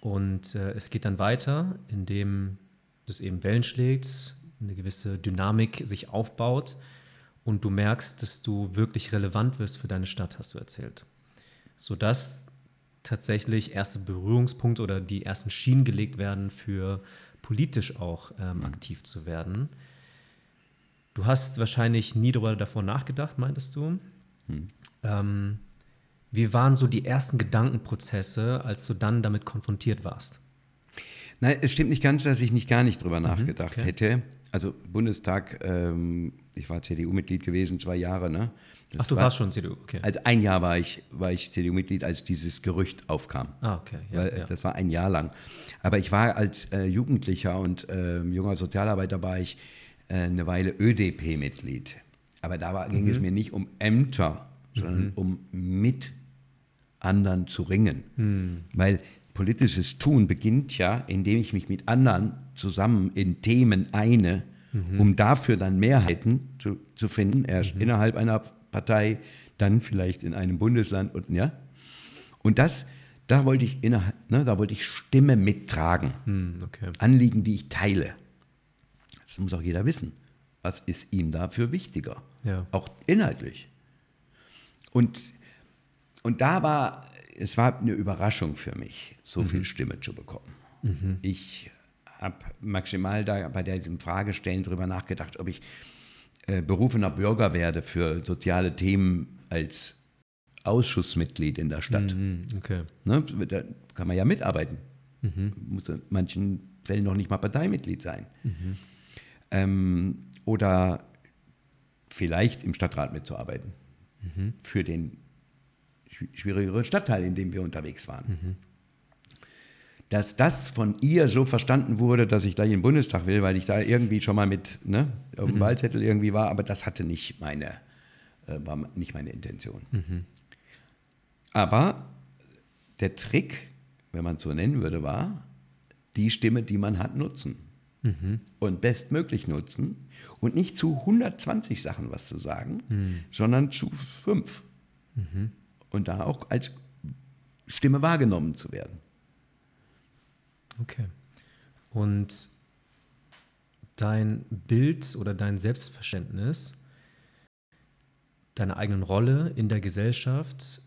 Und äh, es geht dann weiter, indem das eben Wellen schlägt, eine gewisse Dynamik sich aufbaut und du merkst, dass du wirklich relevant wirst für deine Stadt, hast du erzählt. Sodass tatsächlich erste Berührungspunkte oder die ersten Schienen gelegt werden, für politisch auch ähm, mhm. aktiv zu werden. Du hast wahrscheinlich nie darüber davor nachgedacht, meintest du. Mhm. Ähm, wie waren so die ersten Gedankenprozesse, als du dann damit konfrontiert warst? Nein, es stimmt nicht ganz, dass ich nicht gar nicht drüber mhm, nachgedacht okay. hätte. Also Bundestag, ähm, ich war CDU-Mitglied gewesen, zwei Jahre, ne? Das Ach, du war, warst schon CDU, okay. Also ein Jahr war ich, war ich CDU-Mitglied, als dieses Gerücht aufkam. Ah, okay. Ja, Weil, ja. Das war ein Jahr lang. Aber ich war als äh, Jugendlicher und äh, junger Sozialarbeiter war ich eine Weile ÖDP-Mitglied. Aber da war, ging mhm. es mir nicht um Ämter, sondern mhm. um mit anderen zu ringen. Mhm. Weil politisches Tun beginnt ja, indem ich mich mit anderen zusammen in Themen eine, mhm. um dafür dann Mehrheiten zu, zu finden, erst mhm. innerhalb einer Partei, dann vielleicht in einem Bundesland und ja. Und das, da wollte ich innerhalb, ne, da wollte ich Stimme mittragen. Mhm, okay. Anliegen, die ich teile. Das muss auch jeder wissen. Was ist ihm dafür wichtiger? Ja. Auch inhaltlich. Und, und da war es war eine Überraschung für mich, so mhm. viel Stimme zu bekommen. Mhm. Ich habe maximal da bei diesem Fragestellen darüber nachgedacht, ob ich äh, berufener Bürger werde für soziale Themen als Ausschussmitglied in der Stadt. Mhm. Okay. Ne, da kann man ja mitarbeiten. Mhm. Muss in manchen Fällen noch nicht mal Parteimitglied sein. Mhm. Ähm, oder vielleicht im Stadtrat mitzuarbeiten. Mhm. Für den schwierigeren Stadtteil, in dem wir unterwegs waren. Mhm. dass das von ihr so verstanden wurde, dass ich da in den Bundestag will, weil ich da irgendwie schon mal mit ne, auf dem mhm. Wahlzettel irgendwie war, aber das hatte nicht meine, äh, war nicht meine Intention. Mhm. Aber der Trick, wenn man es so nennen würde, war, die Stimme, die man hat, nutzen. Mhm. Und bestmöglich nutzen und nicht zu 120 Sachen was zu sagen, mhm. sondern zu fünf. Mhm. Und da auch als Stimme wahrgenommen zu werden. Okay. Und dein Bild oder dein Selbstverständnis deiner eigenen Rolle in der Gesellschaft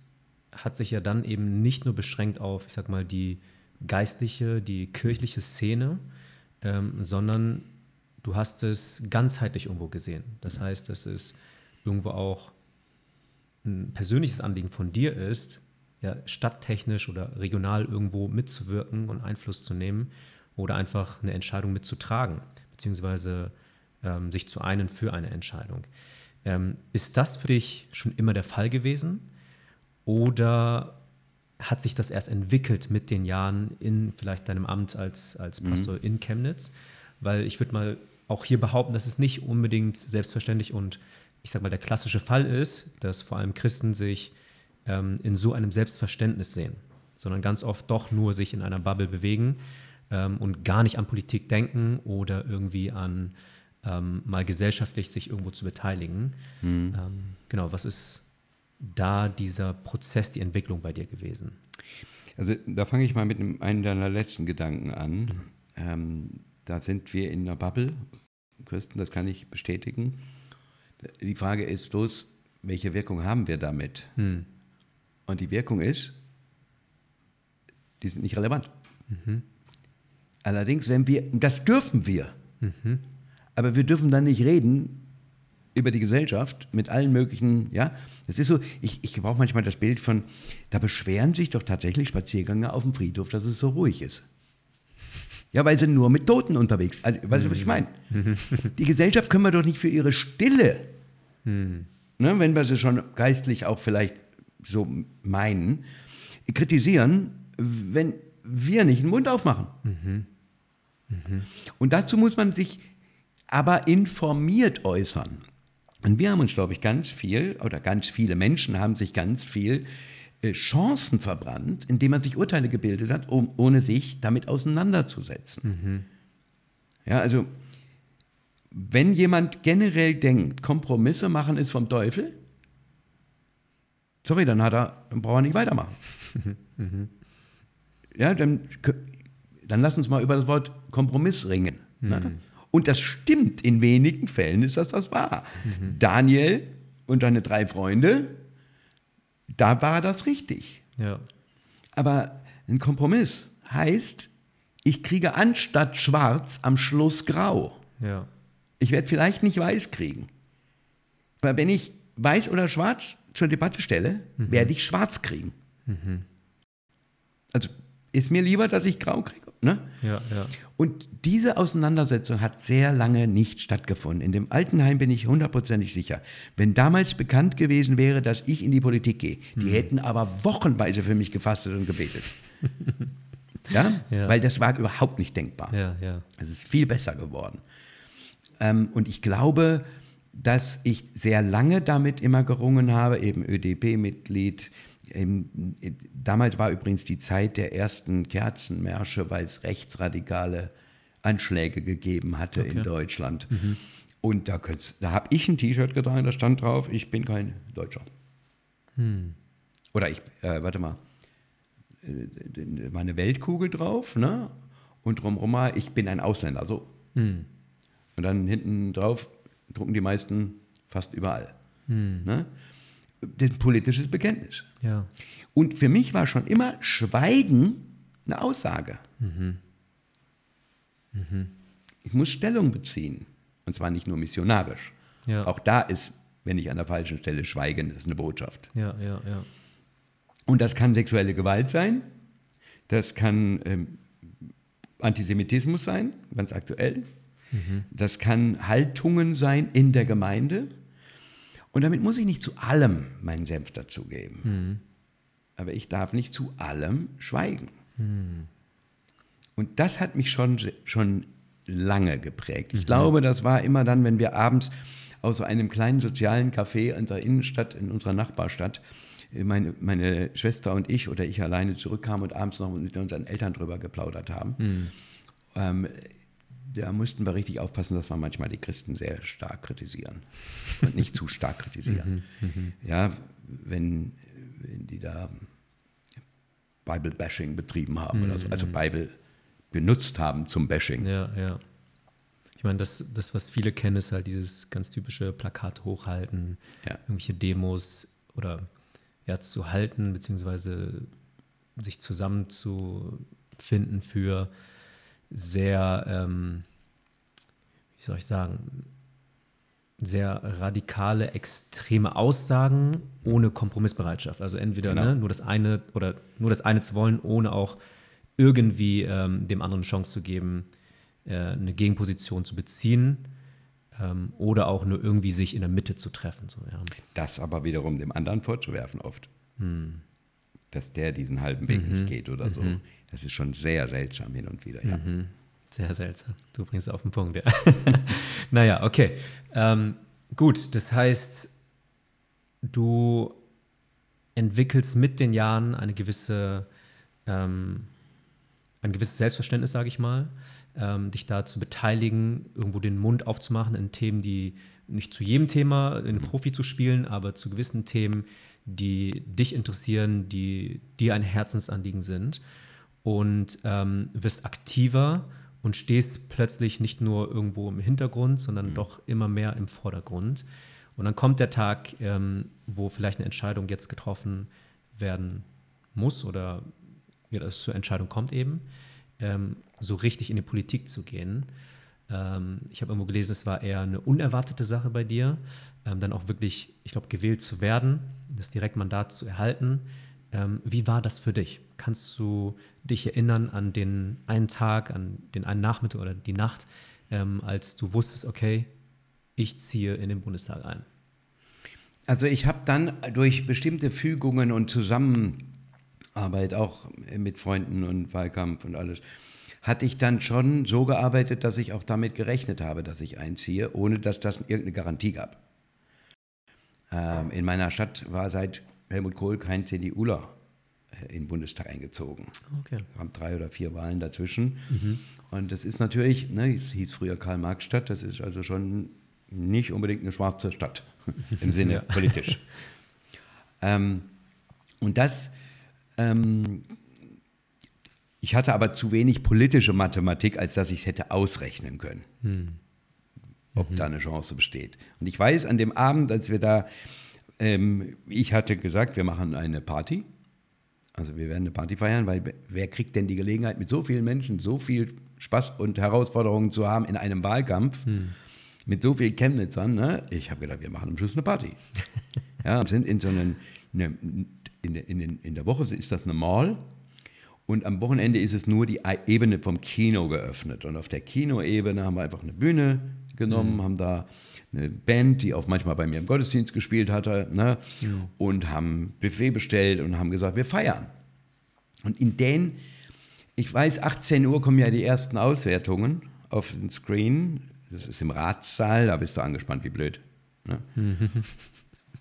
hat sich ja dann eben nicht nur beschränkt auf, ich sag mal, die geistliche, die kirchliche Szene, ähm, sondern du hast es ganzheitlich irgendwo gesehen. Das heißt, dass es irgendwo auch ein persönliches Anliegen von dir ist, ja, stadttechnisch oder regional irgendwo mitzuwirken und Einfluss zu nehmen oder einfach eine Entscheidung mitzutragen, beziehungsweise ähm, sich zu einen für eine Entscheidung. Ähm, ist das für dich schon immer der Fall gewesen oder hat sich das erst entwickelt mit den Jahren in vielleicht deinem Amt als, als mhm. Pastor mhm. in Chemnitz? Weil ich würde mal auch hier behaupten, dass es nicht unbedingt selbstverständlich und ich sage mal der klassische Fall ist, dass vor allem Christen sich ähm, in so einem Selbstverständnis sehen, sondern ganz oft doch nur sich in einer Bubble bewegen ähm, und gar nicht an Politik denken oder irgendwie an ähm, mal gesellschaftlich sich irgendwo zu beteiligen. Mhm. genau, was ist da dieser Prozess, die Entwicklung bei dir gewesen? Also da fange ich mal mit einem, einem deiner letzten Gedanken an. Mhm. Ähm, da sind wir in einer Bubble, Christen, das kann ich bestätigen. Die Frage ist bloß, welche Wirkung haben wir damit? Mhm. Und die Wirkung ist, die sind nicht relevant. Mhm. Allerdings, wenn wir, das dürfen wir, mhm. aber wir dürfen dann nicht reden über die Gesellschaft mit allen möglichen, ja. Es ist so, ich, ich brauche manchmal das Bild von, da beschweren sich doch tatsächlich Spaziergänger auf dem Friedhof, dass es so ruhig ist. Ja, weil sie nur mit Toten unterwegs sind. Also, weißt du, was ich meine? Mhm. Die Gesellschaft können wir doch nicht für ihre Stille, mhm. ne, wenn wir sie schon geistlich auch vielleicht so meinen, kritisieren, wenn wir nicht den Mund aufmachen. Mhm. Mhm. Und dazu muss man sich aber informiert äußern. Und wir haben uns, glaube ich, ganz viel, oder ganz viele Menschen haben sich ganz viel äh, Chancen verbrannt, indem man sich Urteile gebildet hat, um, ohne sich damit auseinanderzusetzen. Mhm. Ja, also wenn jemand generell denkt, Kompromisse machen ist vom Teufel, sorry, dann hat er, dann braucht er nicht weitermachen. Ja, dann, dann lass uns mal über das Wort Kompromiss ringen. Mhm. Und das stimmt, in wenigen Fällen ist das das wahr. Mhm. Daniel und deine drei Freunde, da war das richtig. Ja. Aber ein Kompromiss heißt, ich kriege anstatt schwarz am Schluss grau. Ja. Ich werde vielleicht nicht weiß kriegen. Weil wenn ich weiß oder schwarz zur Debatte stelle, mhm. werde ich schwarz kriegen. Mhm. Also ist mir lieber, dass ich grau kriege. Ne? Ja, ja. Und diese Auseinandersetzung hat sehr lange nicht stattgefunden. In dem Altenheim bin ich hundertprozentig sicher. Wenn damals bekannt gewesen wäre, dass ich in die Politik gehe, die mhm. hätten aber wochenweise für mich gefastet und gebetet. ja? ja? Weil das war überhaupt nicht denkbar. Ja, ja. Es ist viel besser geworden. Ähm, und ich glaube, dass ich sehr lange damit immer gerungen habe, eben ÖDP-Mitglied. Damals war übrigens die Zeit der ersten Kerzenmärsche, weil es rechtsradikale Anschläge gegeben hatte okay. in Deutschland. Mhm. Und da, da habe ich ein T-Shirt getragen, da stand drauf, ich bin kein Deutscher. Hm. Oder ich, äh, warte mal, äh, meine Weltkugel drauf, ne? Und drumherum mal, ich bin ein Ausländer, so. Hm. Und dann hinten drauf, drucken die meisten fast überall. Hm. Ne? Das politisches Bekenntnis. Ja. Und für mich war schon immer Schweigen eine Aussage. Mhm. Mhm. Ich muss Stellung beziehen. Und zwar nicht nur missionarisch. Ja. Auch da ist, wenn ich an der falschen Stelle schweige, das ist eine Botschaft. Ja, ja, ja. Und das kann sexuelle Gewalt sein. Das kann ähm, Antisemitismus sein, ganz aktuell. Mhm. Das kann Haltungen sein in der Gemeinde. Und damit muss ich nicht zu allem meinen Senf dazugeben. Mhm. Aber ich darf nicht zu allem schweigen. Mhm. Und das hat mich schon, schon lange geprägt. Ich mhm. glaube, das war immer dann, wenn wir abends aus so einem kleinen sozialen Café in der Innenstadt, in unserer Nachbarstadt, äh, meine, meine Schwester und ich oder ich alleine zurückkamen und abends noch mit unseren Eltern drüber geplaudert haben. Mhm. Ähm, da mussten wir richtig aufpassen, dass wir manchmal die Christen sehr stark kritisieren und nicht zu stark kritisieren. Mhm, mhm. ja, wenn, wenn die da Bible-Bashing betrieben haben oder so, also mhm. Bible benutzt haben zum Bashing. Ja, ja. Ich meine, das, das, was viele kennen, ist halt dieses ganz typische Plakat hochhalten, ja. irgendwelche Demos oder ja, zu halten, beziehungsweise sich zusammenzufinden für sehr, ähm, wie soll ich sagen, sehr radikale, extreme Aussagen ohne Kompromissbereitschaft. Also entweder genau. ne, nur das eine oder nur das eine zu wollen, ohne auch irgendwie ähm, dem anderen eine Chance zu geben, äh, eine Gegenposition zu beziehen ähm, oder auch nur irgendwie sich in der Mitte zu treffen. So, ja. Das aber wiederum dem anderen vorzuwerfen oft. Hm. Dass der diesen halben Weg mhm. nicht geht oder mhm. so. Das ist schon sehr seltsam hin und wieder, ja. Mhm. Sehr seltsam. Du bringst es auf den Punkt, ja. naja, okay. Ähm, gut, das heißt, du entwickelst mit den Jahren eine gewisse, ähm, ein gewisses Selbstverständnis, sage ich mal, ähm, dich da zu beteiligen, irgendwo den Mund aufzumachen in Themen, die nicht zu jedem Thema in mhm. Profi zu spielen, aber zu gewissen Themen, die dich interessieren, die dir ein Herzensanliegen sind und ähm, wirst aktiver und stehst plötzlich nicht nur irgendwo im Hintergrund, sondern mhm. doch immer mehr im Vordergrund. Und dann kommt der Tag, ähm, wo vielleicht eine Entscheidung jetzt getroffen werden muss oder ja, es zur Entscheidung kommt eben, ähm, so richtig in die Politik zu gehen. Ähm, ich habe irgendwo gelesen, es war eher eine unerwartete Sache bei dir, ähm, dann auch wirklich, ich glaube, gewählt zu werden, das Direktmandat zu erhalten. Ähm, wie war das für dich? Kannst du dich erinnern an den einen Tag, an den einen Nachmittag oder die Nacht, ähm, als du wusstest, okay, ich ziehe in den Bundestag ein? Also ich habe dann durch bestimmte Fügungen und Zusammenarbeit, auch mit Freunden und Wahlkampf und alles, hatte ich dann schon so gearbeitet, dass ich auch damit gerechnet habe, dass ich einziehe, ohne dass das irgendeine Garantie gab. Ähm, in meiner Stadt war seit Helmut Kohl kein CDUler äh, in den Bundestag eingezogen. Okay. Wir haben drei oder vier Wahlen dazwischen. Mhm. Und das ist natürlich, ne, es hieß früher Karl-Marx-Stadt, das ist also schon nicht unbedingt eine schwarze Stadt im Sinne ja. politisch. Ähm, und das, ähm, ich hatte aber zu wenig politische Mathematik, als dass ich es hätte ausrechnen können, mhm. ob mhm. da eine Chance besteht. Und ich weiß, an dem Abend, als wir da ähm, ich hatte gesagt, wir machen eine Party. Also wir werden eine Party feiern, weil wer kriegt denn die Gelegenheit, mit so vielen Menschen so viel Spaß und Herausforderungen zu haben in einem Wahlkampf, hm. mit so vielen Chemnitzern. Ne? Ich habe gedacht, wir machen am Schluss eine Party. ja, sind in so einen, eine, in, in, in der Woche ist das eine Mall und am Wochenende ist es nur die Ebene vom Kino geöffnet. Und auf der Kinoebene haben wir einfach eine Bühne genommen, mhm. haben da eine Band, die auch manchmal bei mir im Gottesdienst gespielt hatte, ne? Ja. und haben Buffet bestellt und haben gesagt, wir feiern. Und in den, ich weiß, 18 Uhr kommen ja die ersten Auswertungen auf den Screen. Das ist im Ratssaal, da bist du angespannt wie blöd. Ne?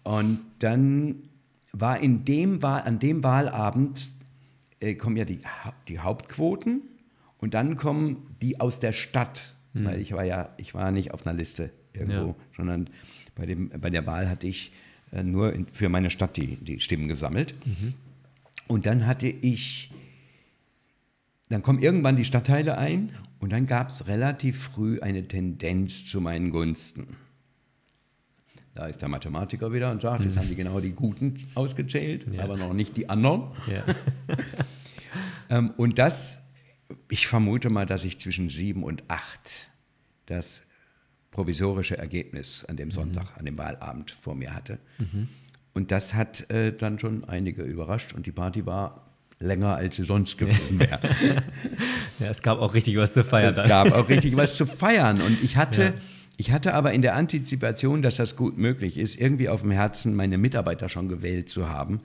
und dann war in dem an dem Wahlabend äh, kommen ja die, die Hauptquoten und dann kommen die aus der Stadt, mhm. weil ich war ja, ich war nicht auf einer Liste irgendwo, ja. sondern bei, dem, bei der Wahl hatte ich äh, nur in, für meine Stadt die, die Stimmen gesammelt. Mhm. Und dann hatte ich, dann kommen irgendwann die Stadtteile ein und dann gab es relativ früh eine Tendenz zu meinen Gunsten. Da ist der Mathematiker wieder und sagt, mhm. jetzt haben die genau die Guten ausgezählt, ja. aber noch nicht die anderen. Ja. ähm, und das, ich vermute mal, dass ich zwischen sieben und acht das provisorische Ergebnis an dem mhm. Sonntag, mhm. an dem Wahlabend vor mir hatte. Mhm. Und das hat äh, dann schon einige überrascht und die Party war länger, als sie sonst gewesen wäre. ja, es gab auch richtig was zu feiern. Es gab auch richtig was zu feiern und ich hatte... Ja. Ich hatte aber in der Antizipation, dass das gut möglich ist, irgendwie auf dem Herzen, meine Mitarbeiter schon gewählt zu haben,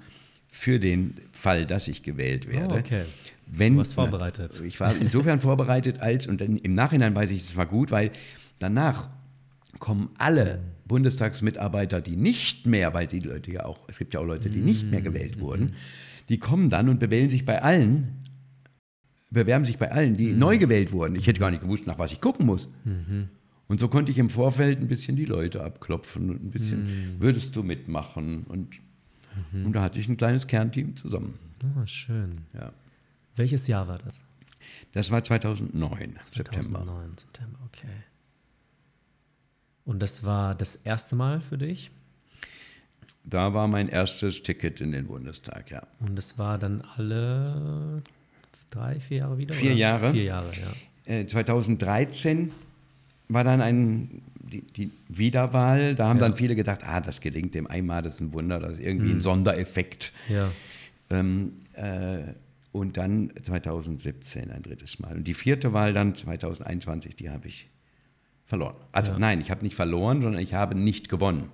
für den Fall, dass ich gewählt werde. Oh, okay. wenn. Du warst vorbereitet. Ich war insofern vorbereitet, als, und dann im Nachhinein weiß ich, es war gut, weil danach kommen alle Bundestagsmitarbeiter, die nicht mehr, weil die Leute ja auch, es gibt ja auch Leute, die nicht mehr gewählt wurden, die kommen dann und bewählen sich bei allen, bewerben sich bei allen, die neu gewählt wurden. Ich hätte gar nicht gewusst, nach was ich gucken muss. Und so konnte ich im Vorfeld ein bisschen die Leute abklopfen und ein bisschen, würdest du mitmachen? Und, und da hatte ich ein kleines Kernteam zusammen. Oh, schön. Ja. Welches Jahr war das? Das war 2009, September. 2009, September, okay. Und das war das erste Mal für dich? Da war mein erstes Ticket in den Bundestag, ja. Und das war dann alle drei, vier Jahre wieder? Vier oder? Jahre. Vier Jahre, ja. Äh, 2013 war dann ein, die, die Wiederwahl. Da haben Ja. dann viele gedacht, ah, das gelingt dem einmal, das ist ein Wunder, das ist irgendwie ein Sondereffekt. Ja. Ähm, äh, und dann 2017 ein drittes Mal. Und die vierte Wahl dann 2021, die habe ich verloren. Also Ja. nein, ich habe nicht verloren, sondern ich habe nicht gewonnen.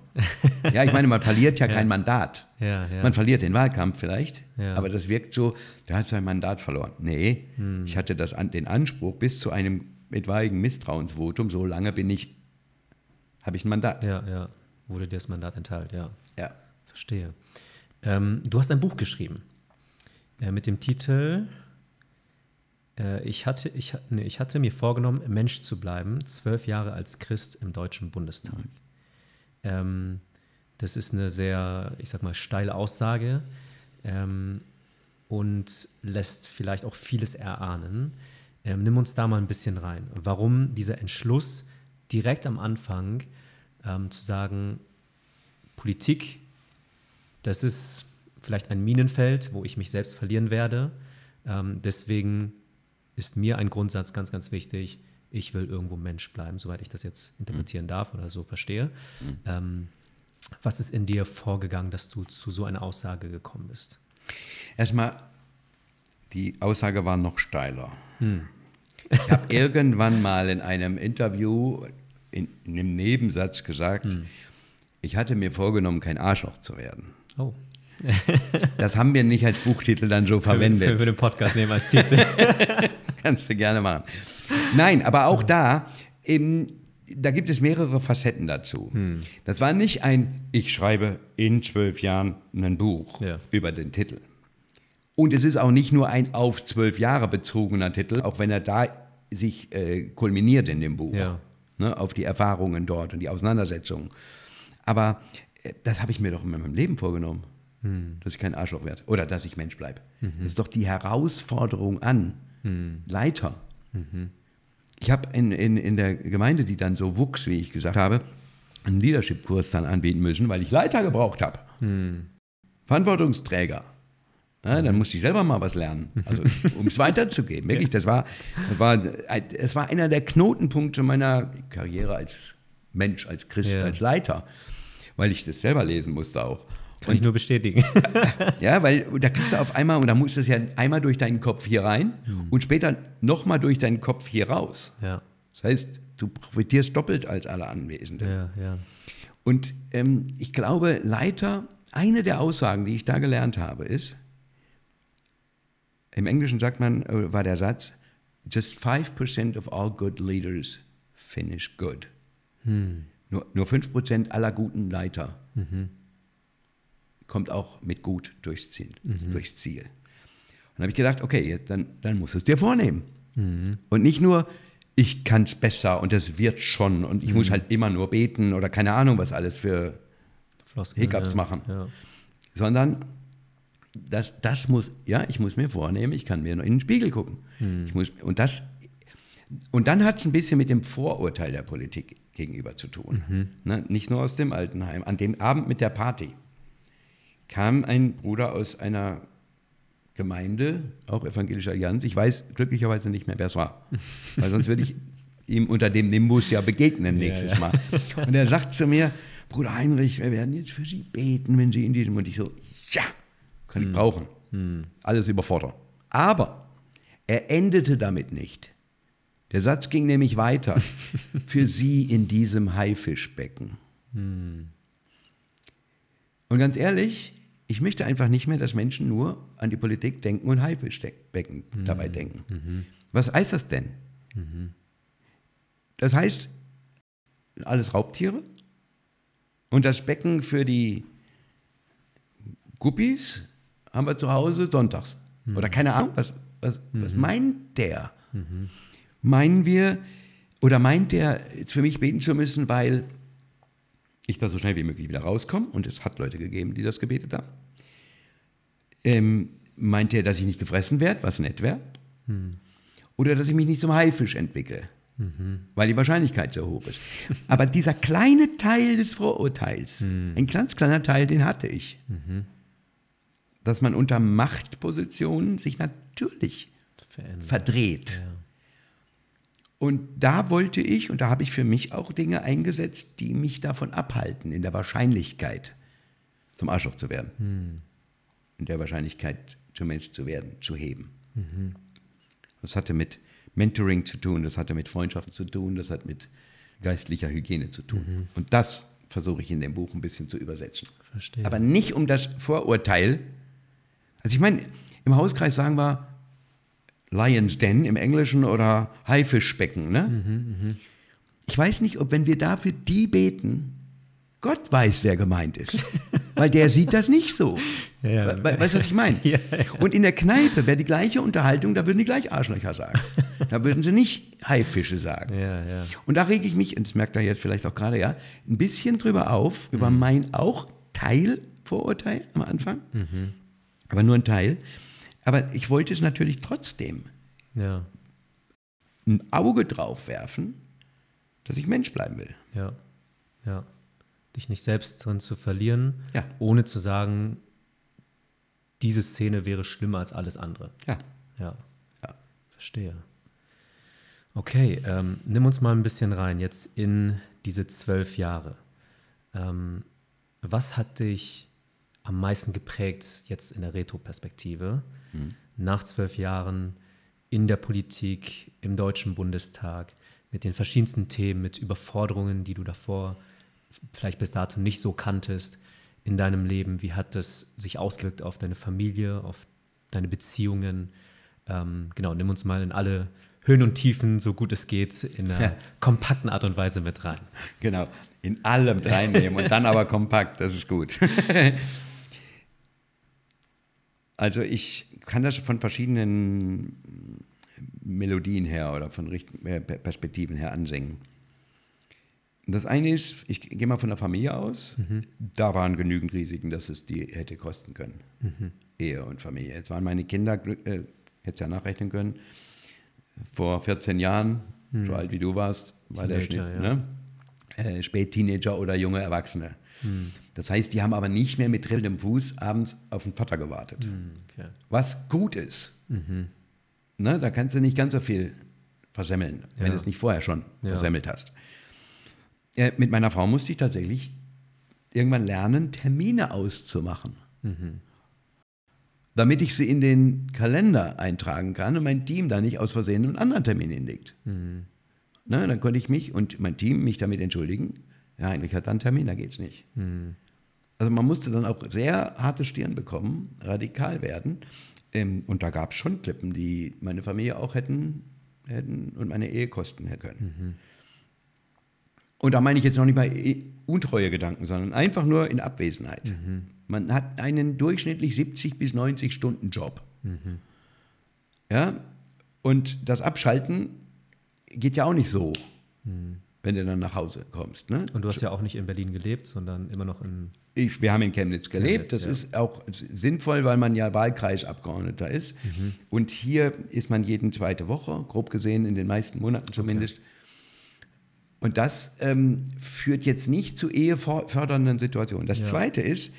ja, ich meine, man verliert ja, kein Mandat. Ja, ja. Man verliert den Wahlkampf vielleicht, Ja. aber das wirkt so, der hat sein Mandat verloren. Nee, Hm. ich hatte das, den Anspruch bis zu einem etwaigen Misstrauensvotum, so lange bin ich, habe ich ein Mandat. ja, ja. Wurde dir das Mandat enthält, ja. Ja. Verstehe. Ähm, du hast ein Buch geschrieben äh, mit dem Titel äh, ich, hatte, ich, nee, ich hatte mir vorgenommen, Mensch zu bleiben, zwölf Jahre als Christ im Deutschen Bundestag. Ähm, das ist eine sehr, ich sag mal, steile Aussage ähm, und lässt vielleicht auch vieles erahnen. Ähm, nimm uns da mal ein bisschen rein. Warum dieser Entschluss direkt am Anfang ähm, zu sagen, Politik, das ist vielleicht ein Minenfeld, wo ich mich selbst verlieren werde. Ähm, deswegen ist mir ein Grundsatz ganz, ganz wichtig. Ich will irgendwo Mensch bleiben, soweit ich das jetzt interpretieren darf oder so verstehe. Ähm, was ist in dir vorgegangen, dass du zu so einer Aussage gekommen bist? Erstmal, die Aussage war noch steiler. Hm. Ich habe irgendwann mal in einem Interview in, in einem Nebensatz gesagt, Hm. ich hatte mir vorgenommen, kein Arschloch zu werden. Oh, Das haben wir nicht als Buchtitel dann so verwendet. Für, für den Podcast nehmen als Titel. Kannst du gerne machen. Nein, aber auch da, eben, da gibt es mehrere Facetten dazu. Hm. Das war nicht ein, ich schreibe in zwölf Jahren ein Buch Ja. über den Titel. Und es ist auch nicht nur ein auf zwölf Jahre bezogener Titel, auch wenn er da sich äh, kulminiert in dem Buch. Ja. Ne, auf die Erfahrungen dort und die Auseinandersetzungen. Aber äh, das habe ich mir doch in meinem Leben vorgenommen, Hm. dass ich kein Arschloch werde oder dass ich Mensch bleibe. Das ist doch die Herausforderung an Leiter. Ich habe in, in, in der Gemeinde, die dann so wuchs, wie ich gesagt habe, einen Leadership-Kurs dann anbieten müssen, weil ich Leiter gebraucht habe. Verantwortungsträger. Ja, dann musste ich selber mal was lernen, also, um es weiterzugeben. Wirklich, das war, das war, es war einer der Knotenpunkte meiner Karriere als Mensch, als Christ, Ja. als Leiter, weil ich das selber lesen musste auch. Kann ich nur bestätigen. Ja, weil da kriegst du auf einmal, und da muss das ja einmal durch deinen Kopf hier rein und später nochmal durch deinen Kopf hier raus. ja, Das heißt, du profitierst doppelt als alle Anwesenden. ja, ja. Und ähm, ich glaube, Leiter, eine der Aussagen, die ich da gelernt habe, ist, im Englischen sagt man, äh, war der Satz, just 5% of all good leaders finish good. Nur, nur 5% aller guten Leiter kommt auch mit gut durchs Ziel. Durchs Ziel. Und dann habe ich gedacht, okay, dann, dann musst du es dir vornehmen. Und nicht nur, ich kann es besser und es wird schon und ich muss halt immer nur beten oder keine Ahnung, was alles für, Floskeln, Hiccups ja. machen. Ja. sondern das, das muss, ja, ich muss mir vornehmen, ich kann mir nur in den Spiegel gucken. Ich muss, und, das, und dann hat es ein bisschen mit dem Vorurteil der Politik gegenüber zu tun. Ne? Nicht nur aus dem Altenheim. An dem Abend mit der Party kam ein Bruder aus einer Gemeinde, auch evangelische Allianz. Ich weiß glücklicherweise nicht mehr, wer es war. Weil sonst würde ich ihm unter dem Nimbus ja begegnen nächstes ja. Mal. Und er sagt zu mir, Bruder Heinrich, wir werden jetzt für Sie beten, wenn Sie in diesem. Und ich so, ja, kann ich brauchen. Alles überfordern. Aber er endete damit nicht. Der Satz ging nämlich weiter. für Sie in diesem Haifischbecken. Und ganz ehrlich, ich möchte einfach nicht mehr, dass Menschen nur an die Politik denken und Haifischbecken mhm. dabei denken. Mhm. Was heißt das denn? Mhm. Das heißt, alles Raubtiere und das Becken für die Guppies haben wir zu Hause sonntags. Mhm. Oder keine Ahnung, was, was, was mhm. meint der? Mhm. Meinen wir, oder meint der, jetzt für mich beten zu müssen, weil ich da so schnell wie möglich wieder rauskomme? Und es hat Leute gegeben, die das gebetet haben. Ähm, meint er, dass ich nicht gefressen werde, was nett wäre? Mhm. Oder dass ich mich nicht zum Haifisch entwickle? Mhm. Weil die Wahrscheinlichkeit so hoch ist. Aber dieser kleine Teil des Vorurteils, mhm. ein ganz kleiner Teil, den hatte ich. Mhm dass man unter Machtpositionen sich natürlich Verändert. verdreht. Ja. Und da wollte ich, und da habe ich für mich auch Dinge eingesetzt, die mich davon abhalten, in der Wahrscheinlichkeit zum Arschloch zu werden. Hm. In der Wahrscheinlichkeit zum Mensch zu werden, zu heben. Mhm. Das hatte mit Mentoring zu tun, das hatte mit Freundschaften zu tun, das hat mit geistlicher Hygiene zu tun. Mhm. Und das versuche ich in dem Buch ein bisschen zu übersetzen. Verstehe. Aber nicht um das Vorurteil also ich meine, im Hauskreis sagen wir Lions Den im Englischen oder Haifischbecken. Ne? Mhm, mh. Ich weiß nicht, ob wenn wir dafür die beten, Gott weiß, wer gemeint ist. Weil der sieht das nicht so. Ja. Weißt du, was ich meine? Ja, ja. Und in der Kneipe wäre die gleiche Unterhaltung, da würden die gleich Arschlöcher sagen. Da würden sie nicht Haifische sagen. Und da rege ich mich, und das merkt er jetzt vielleicht auch gerade, ja, ein bisschen drüber auf, über mhm. mein auch Teilvorurteil am Anfang. Mhm aber nur ein Teil. Aber ich wollte es natürlich trotzdem ja. ein Auge drauf werfen, dass ich Mensch bleiben will. Ja, ja. Dich nicht selbst drin zu verlieren, ja. ohne zu sagen, diese Szene wäre schlimmer als alles andere. Ja. Ja. ja. Verstehe. Okay, ähm, nimm uns mal ein bisschen rein jetzt in diese zwölf Jahre. Ähm, was hat dich am meisten geprägt jetzt in der Retroperspektive. Mhm. Nach zwölf Jahren in der Politik, im Deutschen Bundestag, mit den verschiedensten Themen, mit Überforderungen, die du davor vielleicht bis dato nicht so kanntest in deinem Leben. Wie hat das sich ausgewirkt auf deine Familie, auf deine Beziehungen? Ähm, genau, nimm uns mal in alle Höhen und Tiefen, so gut es geht, in einer ja. kompakten Art und Weise mit rein. Genau, in allem reinnehmen und dann aber kompakt, das ist gut. Also ich kann das von verschiedenen Melodien her oder von äh, Perspektiven her ansingen. Das eine ist, ich gehe mal von der Familie aus, mhm. da waren genügend Risiken, dass es die hätte kosten können. Mhm. Ehe und Familie. Jetzt waren meine Kinder, äh, hätte ja nachrechnen können, vor 14 Jahren, mhm. so alt wie du warst, war Teenager, der Schnitt, ja. ne? äh, Spätteenager oder junge Erwachsene. Das heißt, die haben aber nicht mehr mit trillendem Fuß abends auf den Vater gewartet. Mhm, okay. Was gut ist. Mhm. Ne, da kannst du nicht ganz so viel versemmeln, ja. wenn du es nicht vorher schon ja. versemmelt hast. Äh, mit meiner Frau musste ich tatsächlich irgendwann lernen, Termine auszumachen. Mhm. Damit ich sie in den Kalender eintragen kann und mein Team da nicht aus Versehen einen anderen Termin hinlegt. Mhm. Ne, dann konnte ich mich und mein Team mich damit entschuldigen. Ja, eigentlich hat er einen Termin, da geht es nicht. Mhm. Also man musste dann auch sehr harte Stirn bekommen, radikal werden. Ähm, und da gab es schon Klippen, die meine Familie auch hätten, hätten und meine Ehe kosten können. Mhm. Und da meine ich jetzt noch nicht mal untreue Gedanken, sondern einfach nur in Abwesenheit. Mhm. Man hat einen durchschnittlich 70 bis 90 Stunden Job. Mhm. Ja, und das Abschalten geht ja auch nicht so. Mhm wenn du dann nach Hause kommst. Ne? Und du hast ja auch nicht in Berlin gelebt, sondern immer noch in. Ich, wir haben in Chemnitz gelebt. Chemnitz, das ja. ist auch sinnvoll, weil man ja Wahlkreisabgeordneter ist. Mhm. Und hier ist man jeden zweite Woche, grob gesehen, in den meisten Monaten zumindest. Okay. Und das ähm, führt jetzt nicht zu ehefördernden Situationen. Das ja. Zweite ist,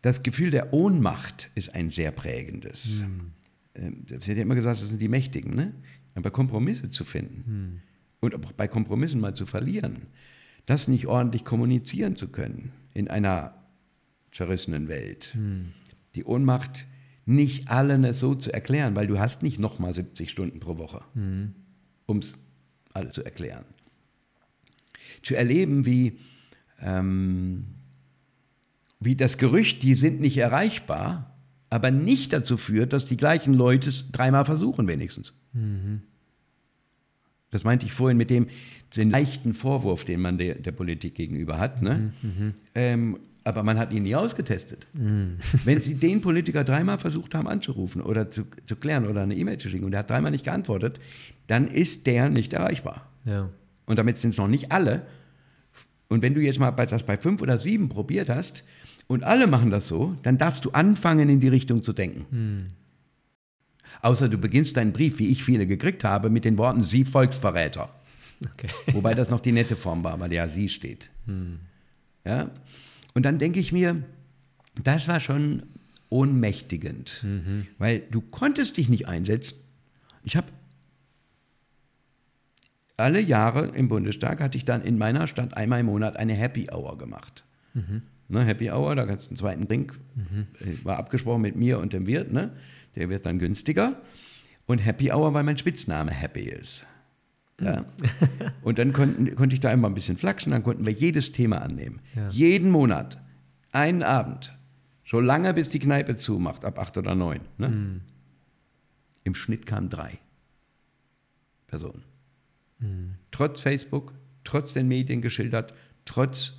das Gefühl der Ohnmacht ist ein sehr prägendes. Mhm. Ähm, das wird ja immer gesagt, das sind die Mächtigen, ne? aber Kompromisse zu finden. Mhm und auch bei Kompromissen mal zu verlieren, das nicht ordentlich kommunizieren zu können in einer zerrissenen Welt. Hm. Die Ohnmacht nicht allen so zu erklären, weil du hast nicht nochmal 70 Stunden pro Woche, hm. um es alle zu erklären. Zu erleben, wie, ähm, wie das Gerücht, die sind nicht erreichbar, aber nicht dazu führt, dass die gleichen Leute es dreimal versuchen wenigstens. Das meinte ich vorhin mit dem den leichten Vorwurf, den man der, der Politik gegenüber hat. Ne? Ähm, aber man hat ihn nie ausgetestet. Wenn Sie den Politiker dreimal versucht haben anzurufen oder zu, zu klären oder eine E-Mail zu schicken und er hat dreimal nicht geantwortet, dann ist der nicht erreichbar. Ja. Und damit sind es noch nicht alle. Und wenn du jetzt mal bei, das bei fünf oder sieben probiert hast und alle machen das so, dann darfst du anfangen, in die Richtung zu denken. Außer du beginnst deinen Brief, wie ich viele gekriegt habe, mit den Worten Sie Volksverräter. Okay. Wobei das noch die nette Form war, weil ja Sie steht. Ja? Und dann denke ich mir, das war schon ohnmächtigend, weil du konntest dich nicht einsetzen. Ich habe alle Jahre im Bundestag hatte ich dann in meiner Stadt einmal im Monat eine Happy Hour gemacht. Ne, Happy Hour, da kannst du einen zweiten Drink, äh, war abgesprochen mit mir und dem Wirt, ne? Der wird dann günstiger. Und Happy Hour, weil mein Spitzname Happy ist. Ja. Und dann konnten, konnte ich da einmal ein bisschen flachsen, dann konnten wir jedes Thema annehmen. Ja. Jeden Monat, einen Abend, so lange bis die Kneipe zumacht, ab acht oder neun. Ne? Im Schnitt kamen drei Personen. Trotz Facebook, trotz den Medien geschildert, trotz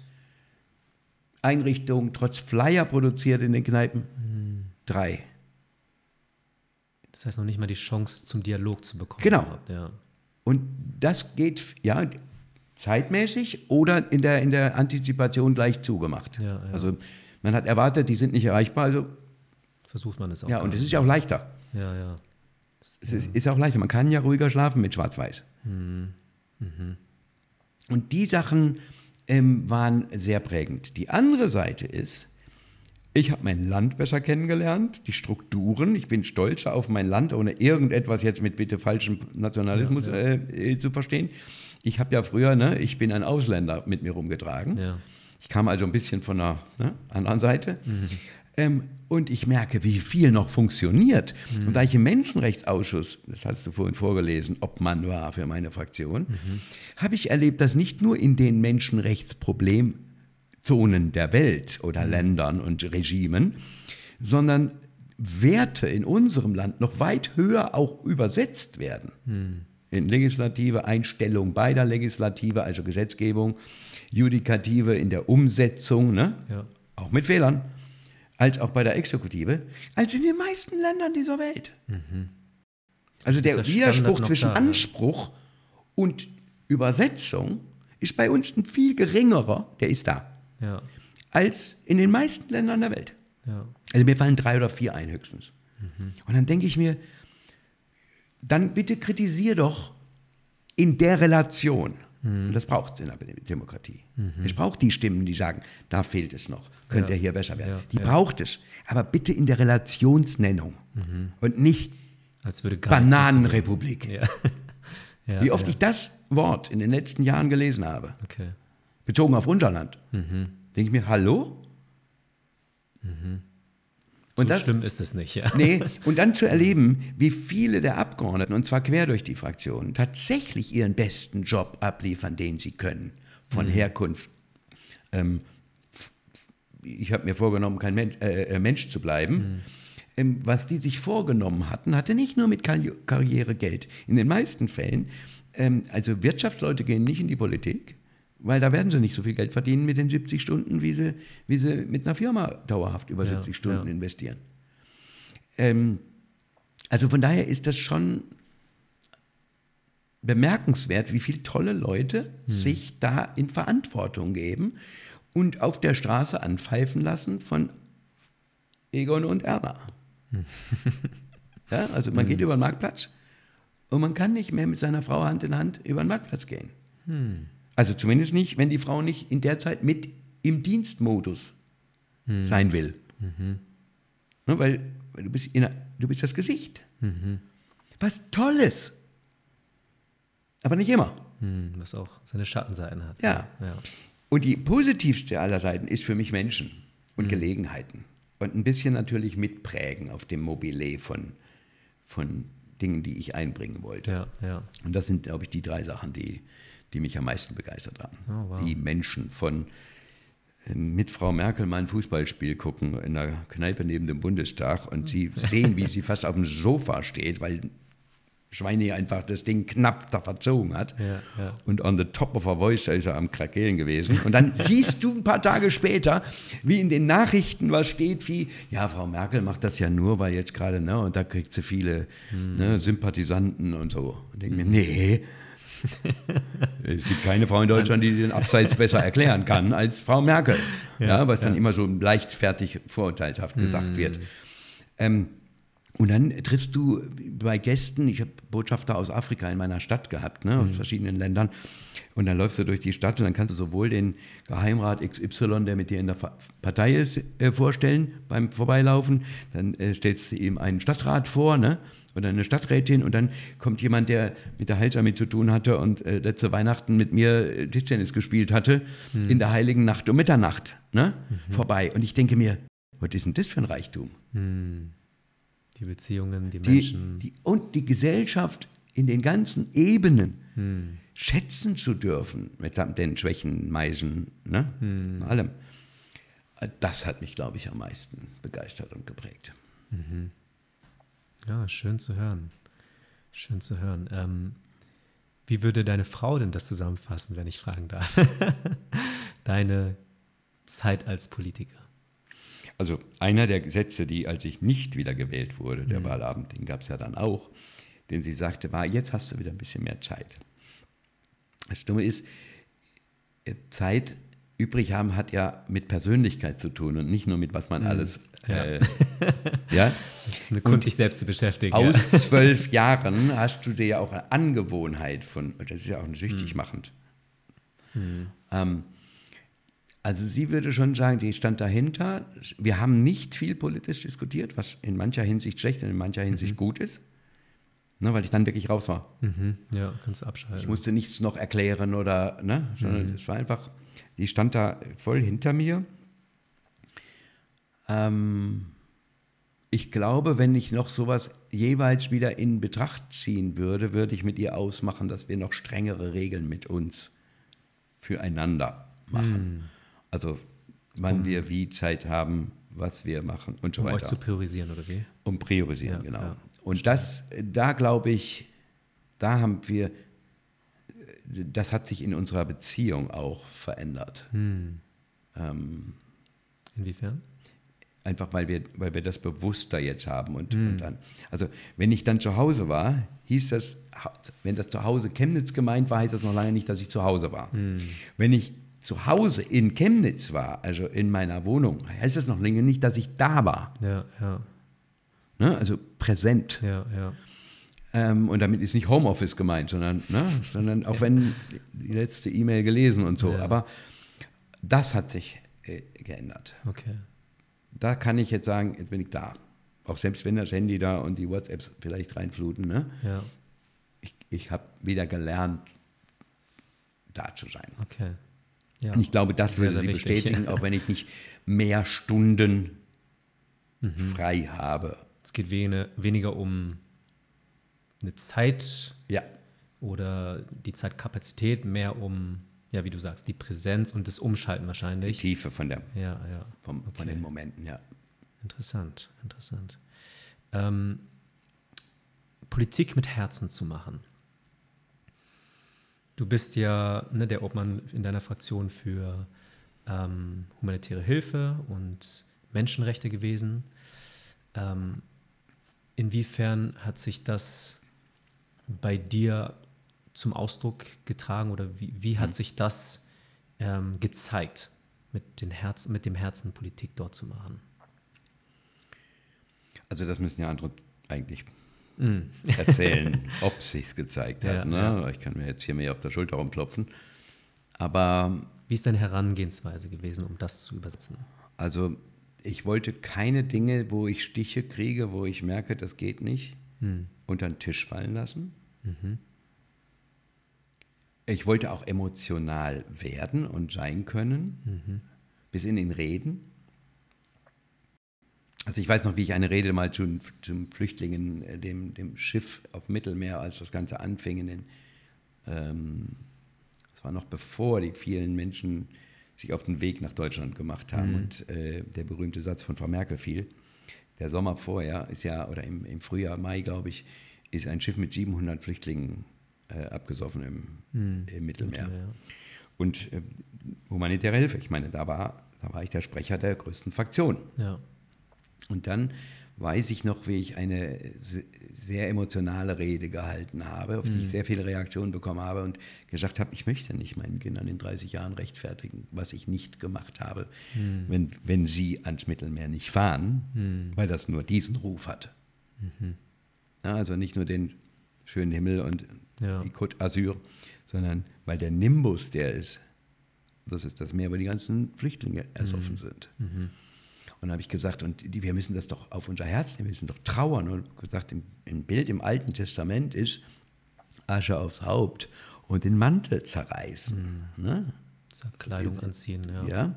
Einrichtungen, trotz Flyer produziert in den Kneipen. Drei. Das heißt noch nicht mal die Chance zum Dialog zu bekommen. Genau. Ja. Und das geht ja zeitmäßig oder in der, in der Antizipation gleich zugemacht. Ja, ja. Also man hat erwartet, die sind nicht erreichbar, also Versucht man es auch. ja, und es ist ja auch leichter. Ja, ja. Es ist, ist auch leichter. Man kann ja ruhiger schlafen mit Schwarz-Weiß. Mhm. Und die Sachen ähm, waren sehr prägend. Die andere Seite ist, ich habe mein Land besser kennengelernt, die Strukturen. Ich bin stolzer auf mein Land, ohne irgendetwas jetzt mit bitte falschem Nationalismus Ja, Äh, äh, zu verstehen. Ich habe ja früher, ne, ich bin ein Ausländer mit mir rumgetragen. Ja. Ich kam also ein bisschen von der ne, anderen Seite. Ähm, und ich merke, wie viel noch funktioniert. Und da ich im Menschenrechtsausschuss, das hast du vorhin vorgelesen, Obmann war für meine Fraktion, habe ich erlebt, dass nicht nur in den Menschenrechtsproblemzonen der Welt oder Ländern und Regimen, sondern Werte in unserem Land noch weit höher auch übersetzt werden. In Legislative, Einstellung beider Legislative, also Gesetzgebung, Judikative in der Umsetzung, ne? Ja. auch mit Fehlern, als auch bei der Exekutive, als in den meisten Ländern dieser Welt. Also der Widerspruch zwischen da, ja. Anspruch und Übersetzung ist bei uns ein viel geringerer, der ist da, Ja. als in den meisten Ländern der Welt. Ja. Also mir fallen drei oder vier ein höchstens. Und dann denke ich mir, dann bitte kritisier doch in der Relation. Und das braucht es in der Demokratie. Es braucht die Stimmen, die sagen, da fehlt es noch, könnte Ja. ja. hier besser werden. Ja, Die ja. braucht es. Aber bitte in der Relationsnennung und nicht Bananenrepublik. Wie oft ich das Wort in den letzten Jahren gelesen habe, Okay. Bezogen auf unser Land, Mhm. denke ich mir, hallo? So Und das, schlimm ist es nicht, ja. Nee, und dann zu erleben, wie viele der Abgeordneten, und zwar quer durch die Fraktionen, tatsächlich ihren besten Job abliefern, den sie können, von Herkunft. Ähm, ich habe mir vorgenommen, kein Mensch, äh, äh, Mensch zu bleiben. Ähm, was die sich vorgenommen hatten, hatte nicht nur mit Karri- Karrieregeld. In den meisten Fällen, ähm, also Wirtschaftsleute gehen nicht in die Politik, weil da werden sie nicht so viel Geld verdienen mit den 70 Stunden, wie sie, wie sie mit einer Firma dauerhaft über Ja, 70 Stunden ja. investieren. Ähm, also von daher ist das schon bemerkenswert, wie viele tolle Leute sich da in Verantwortung geben und auf der Straße anpfeifen lassen von Egon und Erna. ja, also man geht über den Marktplatz und man kann nicht mehr mit seiner Frau Hand in Hand über den Marktplatz gehen. Also zumindest nicht, wenn die Frau nicht in der Zeit mit im Dienstmodus sein will. Ne, weil, weil du, bist in, du bist das Gesicht. Was Tolles. Aber nicht immer. Hm, was auch seine Schattenseiten hat. Ja. ja. Und die positivste aller Seiten ist für mich Menschen und Gelegenheiten. Und ein bisschen natürlich mitprägen auf dem Mobile von, von Dingen, die ich einbringen wollte. Ja, ja. Und das sind, glaube ich, die drei Sachen, die, die mich am meisten begeistert haben. Oh, wow. Die Menschen von mit Frau Merkel mal ein Fußballspiel gucken in der Kneipe neben dem Bundestag und sie sehen, wie sie fast auf dem Sofa steht, weil Schweine einfach das Ding knapp da verzogen hat. Ja, ja. Und on the top of her voice ist er am Krakelen gewesen. Und dann siehst du ein paar Tage später, wie in den Nachrichten was steht, wie, ja, Frau Merkel macht das ja nur, weil jetzt gerade, ne, und da kriegt sie viele hm. ne, Sympathisanten und so. Und denke mir, nee, es gibt keine Frau in Deutschland, die den Abseits besser erklären kann als Frau Merkel, ja, ja was dann immer so leichtfertig vorurteilshaft gesagt mm. wird. Ähm, und dann triffst du bei Gästen, ich habe Botschafter aus Afrika in meiner Stadt gehabt, ne, aus mhm. verschiedenen Ländern. Und dann läufst du durch die Stadt und dann kannst du sowohl den Geheimrat XY, der mit dir in der Partei ist, äh, vorstellen beim Vorbeilaufen. Dann äh, stellst du ihm einen Stadtrat vor, ne? Oder eine Stadträtin und dann kommt jemand, der mit der Heilsarmee zu tun hatte und äh, letzte Weihnachten mit mir äh, Tischtennis gespielt hatte, mhm. in der heiligen Nacht um Mitternacht ne, mhm. vorbei. Und ich denke mir, was ist denn das für ein Reichtum? Mhm. Die Beziehungen, die, die Menschen. Die, und die Gesellschaft in den ganzen Ebenen mhm. schätzen zu dürfen, mit den Schwächen, Meisen, ne, mhm. allem. Das hat mich, glaube ich, am meisten begeistert und geprägt. Mhm. Ja, schön zu hören. Schön zu hören. Ähm, wie würde deine Frau denn das zusammenfassen, wenn ich fragen darf? Deine Zeit als Politiker. Also einer der Gesetze, die, als ich nicht wieder gewählt wurde, der mhm. Wahlabend, den gab es ja dann auch, den sie sagte, war, jetzt hast du wieder ein bisschen mehr Zeit. Das Dumme ist, äh, Zeit übrig haben hat ja mit Persönlichkeit zu tun und nicht nur mit was man mhm. alles ja. Äh, ja? Das ist eine Kunst, sich selbst zu beschäftigen. Aus ja. zwölf Jahren hast du dir ja auch eine Angewohnheit von, das ist ja auch süchtig hm. machend. Hm. Ähm, also sie würde schon sagen, die stand dahinter. Wir haben nicht viel politisch diskutiert, was in mancher Hinsicht schlecht und in mancher Hinsicht mhm. gut ist. Ne, weil ich dann wirklich raus war. Mhm. Ja, kannst du abschalten. Ich musste nichts noch erklären oder, ne, sondern mhm. es war einfach, die stand da voll hinter mir. Ähm, ich glaube, wenn ich noch sowas jeweils wieder in Betracht ziehen würde, würde ich mit ihr ausmachen, dass wir noch strengere Regeln mit uns füreinander machen. Mm. Also wann um, wir wie Zeit haben, was wir machen und so um weiter. Um euch zu priorisieren, oder wie? Um priorisieren, ja, genau. Ja. Und das, da glaube ich, da haben wir, das hat sich in unserer Beziehung auch verändert. Hm. Ähm, Inwiefern? Einfach weil wir, weil wir das bewusster jetzt haben. Und, mhm. und dann, also wenn ich dann zu Hause war, hieß das, wenn das zu Hause Chemnitz gemeint war, heißt das noch lange nicht, dass ich zu Hause war. Mhm. Wenn ich zu Hause in Chemnitz war, also in meiner Wohnung, heißt das noch länger nicht, dass ich da war. Ja, ja. Ne? Also präsent. Ja, ja. Ähm, und damit ist nicht Homeoffice gemeint, sondern, ne? sondern auch wenn die letzte E-Mail gelesen und so. Ja. Aber das hat sich äh, geändert. Okay da kann ich jetzt sagen, jetzt bin ich da. Auch selbst wenn das Handy da und die WhatsApps vielleicht reinfluten. Ne? Ja. Ich, ich habe wieder gelernt, da zu sein. Okay. Ja. Und ich glaube, das würde sie wichtig. bestätigen, auch wenn ich nicht mehr Stunden mhm. frei habe. Es geht weniger um eine Zeit ja. oder die Zeitkapazität, mehr um ja, wie du sagst, die Präsenz und das Umschalten wahrscheinlich. Die Tiefe von, der, ja, ja. Vom, okay. von den Momenten, ja. Interessant, interessant. Ähm, Politik mit Herzen zu machen. Du bist ja ne, der Obmann in deiner Fraktion für ähm, humanitäre Hilfe und Menschenrechte gewesen. Ähm, inwiefern hat sich das bei dir zum Ausdruck getragen oder wie, wie hat mhm. sich das ähm, gezeigt, mit, den Herz, mit dem Herzen Politik dort zu machen? Also das müssen ja andere eigentlich mhm. erzählen, ob es sich gezeigt hat. Ja, ne? ja. Ich kann mir jetzt hier mehr auf der Schulter rumklopfen. Aber wie ist deine Herangehensweise gewesen, um das zu übersetzen? Also ich wollte keine Dinge, wo ich Stiche kriege, wo ich merke, das geht nicht, mhm. unter den Tisch fallen lassen. Mhm ich wollte auch emotional werden und sein können, mhm. bis in den Reden. Also ich weiß noch, wie ich eine Rede mal zum, zum Flüchtlingen, äh, dem, dem Schiff auf Mittelmeer, als das Ganze anfing, in den, ähm, das war noch bevor die vielen Menschen sich auf den Weg nach Deutschland gemacht haben. Mhm. Und äh, der berühmte Satz von Frau Merkel fiel. Der Sommer vorher ist ja, oder im, im Frühjahr, Mai, glaube ich, ist ein Schiff mit 700 Flüchtlingen äh, abgesoffen im, Mhm. im Mittelmeer. Ja. Und äh, humanitäre Hilfe, ich meine, da war, da war ich der Sprecher der größten Fraktion. Ja. Und dann weiß ich noch, wie ich eine se- sehr emotionale Rede gehalten habe, auf die ich sehr viele Reaktionen bekommen habe und gesagt habe, ich möchte nicht meinen Kindern in 30 Jahren rechtfertigen, was ich nicht gemacht habe, wenn, wenn sie ans Mittelmeer nicht fahren, weil das nur diesen Ruf hat. Ja, also nicht nur den schönen Himmel und Ja. die Côte d'Azur, sondern weil der Nimbus, der ist, das ist das Meer, wo die ganzen Flüchtlinge ersoffen sind. Und habe ich gesagt, und die, wir müssen das doch auf unser Herz nehmen, wir müssen doch trauern. Und gesagt, im, im Bild im Alten Testament ist Asche aufs Haupt und den Mantel zerreißen. Ne? So Kleidung anziehen, ja. Ja.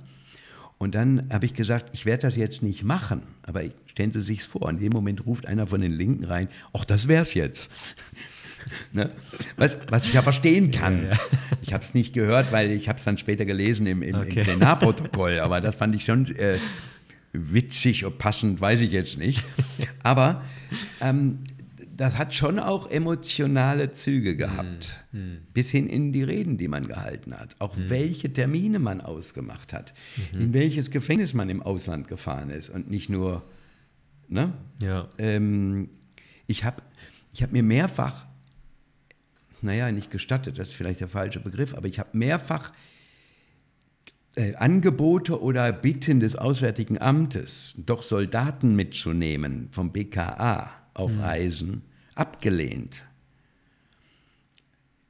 Und dann habe ich gesagt, ich werde das jetzt nicht machen, aber stellen Sie sich vor, in dem Moment ruft einer von den Linken rein, ach, das wär's jetzt. Ne? was, was ich ja verstehen kann. Ich habe es nicht gehört, weil ich habe es dann später gelesen im, im, Okay. im Plenarprotokoll, aber das fand ich schon äh, witzig und passend, weiß ich jetzt nicht. Aber ähm, das hat schon auch emotionale Züge gehabt, bis hin in die Reden, die man gehalten hat. Auch welche Termine man ausgemacht hat, in welches Gefängnis man im Ausland gefahren ist und nicht nur, ne? Ja. Ähm, ich habe ich hab mir mehrfach, naja, nicht gestattet, das ist vielleicht der falsche Begriff, aber ich habe mehrfach äh, Angebote oder Bitten des Auswärtigen Amtes, doch Soldaten mitzunehmen vom BKA auf Reisen, abgelehnt.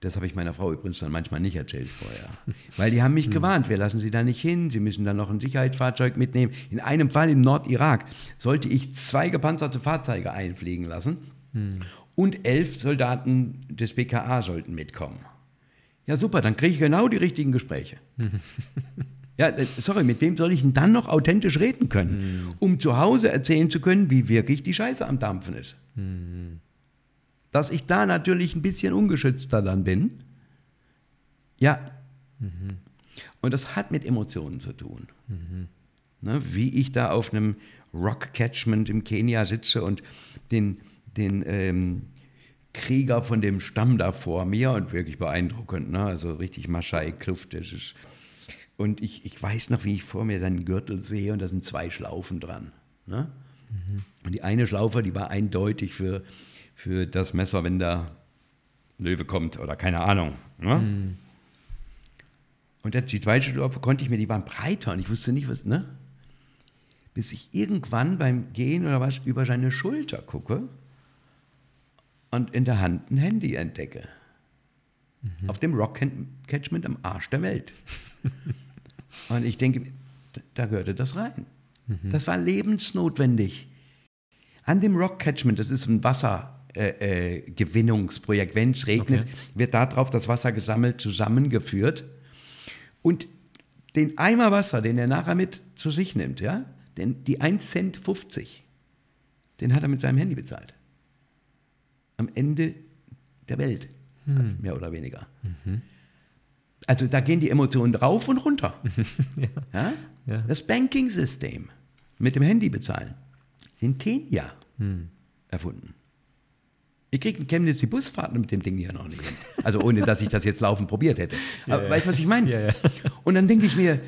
Das habe ich meiner Frau übrigens dann manchmal nicht erzählt vorher. Weil die haben mich gewarnt, wir lassen sie da nicht hin, sie müssen dann noch ein Sicherheitsfahrzeug mitnehmen. In einem Fall im Nordirak sollte ich zwei gepanzerte Fahrzeuge einfliegen lassen und elf Soldaten des BKA sollten mitkommen. Ja, super, dann kriege ich genau die richtigen Gespräche. Ja, äh, sorry, mit wem soll ich denn dann noch authentisch reden können, um zu Hause erzählen zu können, wie wirklich die Scheiße am Dampfen ist? Dass ich da natürlich ein bisschen ungeschützter dann bin. Ja. Und das hat mit Emotionen zu tun. Ne, wie ich da auf einem Rock-Catchment im Kenia sitze und den, den ähm, Krieger von dem Stamm da vor mir und wirklich beeindruckend, ne? also richtig Maschai-Kluft. Das ist, und ich, ich weiß noch, wie ich vor mir seinen Gürtel sehe und da sind zwei Schlaufen dran. Ne? Und die eine Schlaufe, die war eindeutig für, für das Messer, wenn da Löwe kommt oder keine Ahnung. Ne? Und das- die zweite Schlaufe konnte ich mir, die waren breiter und ich wusste nicht, was, ne? Bis ich irgendwann beim Gehen oder was über seine Schulter gucke und in der Hand ein Handy entdecke. Auf dem Rock-Catchment am Arsch der Welt. und ich denke, da gehörte das rein. Das war lebensnotwendig. An dem Rock-Catchment, das ist ein Wassergewinnungsprojekt, äh, Gewinnungsprojekt. wenn es regnet, Okay. wird darauf das Wasser gesammelt, zusammengeführt. Und den Eimer Wasser, den er nachher mit zu sich nimmt, ja, den, die 1,50 Cent, den hat er mit seinem Handy bezahlt. Am Ende der Welt, mehr oder weniger. Also da gehen die Emotionen rauf und runter. ja. Ja. Das Banking-System mit dem Handy bezahlen, in Kenia erfunden. Ich kriege in Chemnitz die Busfahrten mit dem Ding hier noch nicht hin. Also ohne, dass ich das jetzt laufend probiert hätte. Aber ja. weißt du, was ich meine? Ja, ja. Und dann denke ich mir,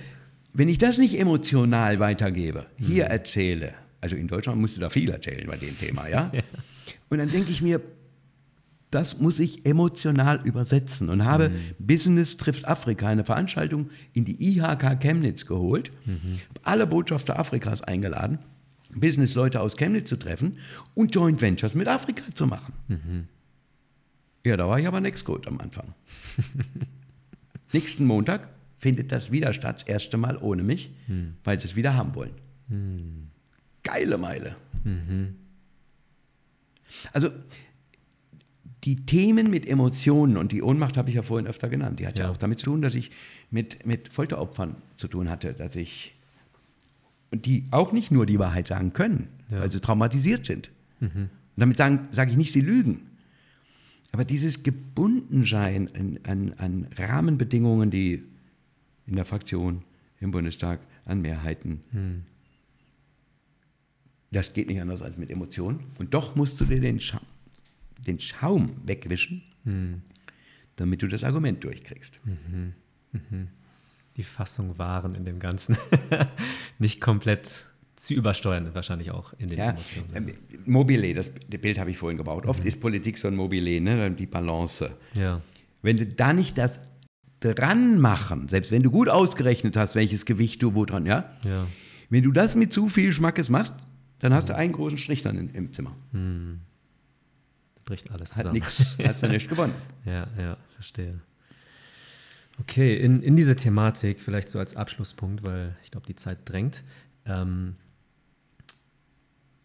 wenn ich das nicht emotional weitergebe, hier erzähle, also in Deutschland musst du da viel erzählen bei dem Thema, ja? Und dann denke ich mir, das muss ich emotional übersetzen und habe Business trifft Afrika, eine Veranstaltung in die IHK Chemnitz geholt, habe alle Botschafter Afrikas eingeladen, Businessleute aus Chemnitz zu treffen und Joint Ventures mit Afrika zu machen. Ja, da war ich aber nix gut am Anfang. Nächsten Montag findet das wieder statt, das erste Mal ohne mich, weil sie es wieder haben wollen. Geile Meile. Also die Themen mit Emotionen und die Ohnmacht habe ich ja vorhin öfter genannt. Die hat ja, Ja. auch damit zu tun, dass ich mit, mit Folteropfern zu tun hatte, dass ich und die auch nicht nur die Wahrheit sagen können, Ja. weil sie traumatisiert sind. Und damit sage ich nicht, sie lügen. Aber dieses Gebundensein an, an, an Rahmenbedingungen, die in der Fraktion, im Bundestag an Mehrheiten. Hm. Das geht nicht anders als mit Emotionen. Und doch musst du dir den, Scha den Schaum wegwischen, hm. damit du das Argument durchkriegst. Mhm. Mhm. Die Fassung wahren in dem Ganzen. nicht komplett zu übersteuern, wahrscheinlich auch in den ja, Emotionen. Ähm, Mobile, das Bild habe ich vorhin gebaut. Oft mhm. ist Politik so ein Mobile, ne? die Balance. Ja. Wenn du da nicht das dran machen, selbst wenn du gut ausgerechnet hast, welches Gewicht du wo dran, ja? ja. Wenn du das mit zu viel Schmackes machst, dann hast du einen großen Strich dann in, im Zimmer. Hm. Bricht alles zusammen. Hat nichts, hast du nicht gewonnen. Ja, ja, verstehe. Okay, in, in diese Thematik vielleicht so als Abschlusspunkt, weil ich glaube, die Zeit drängt, ähm,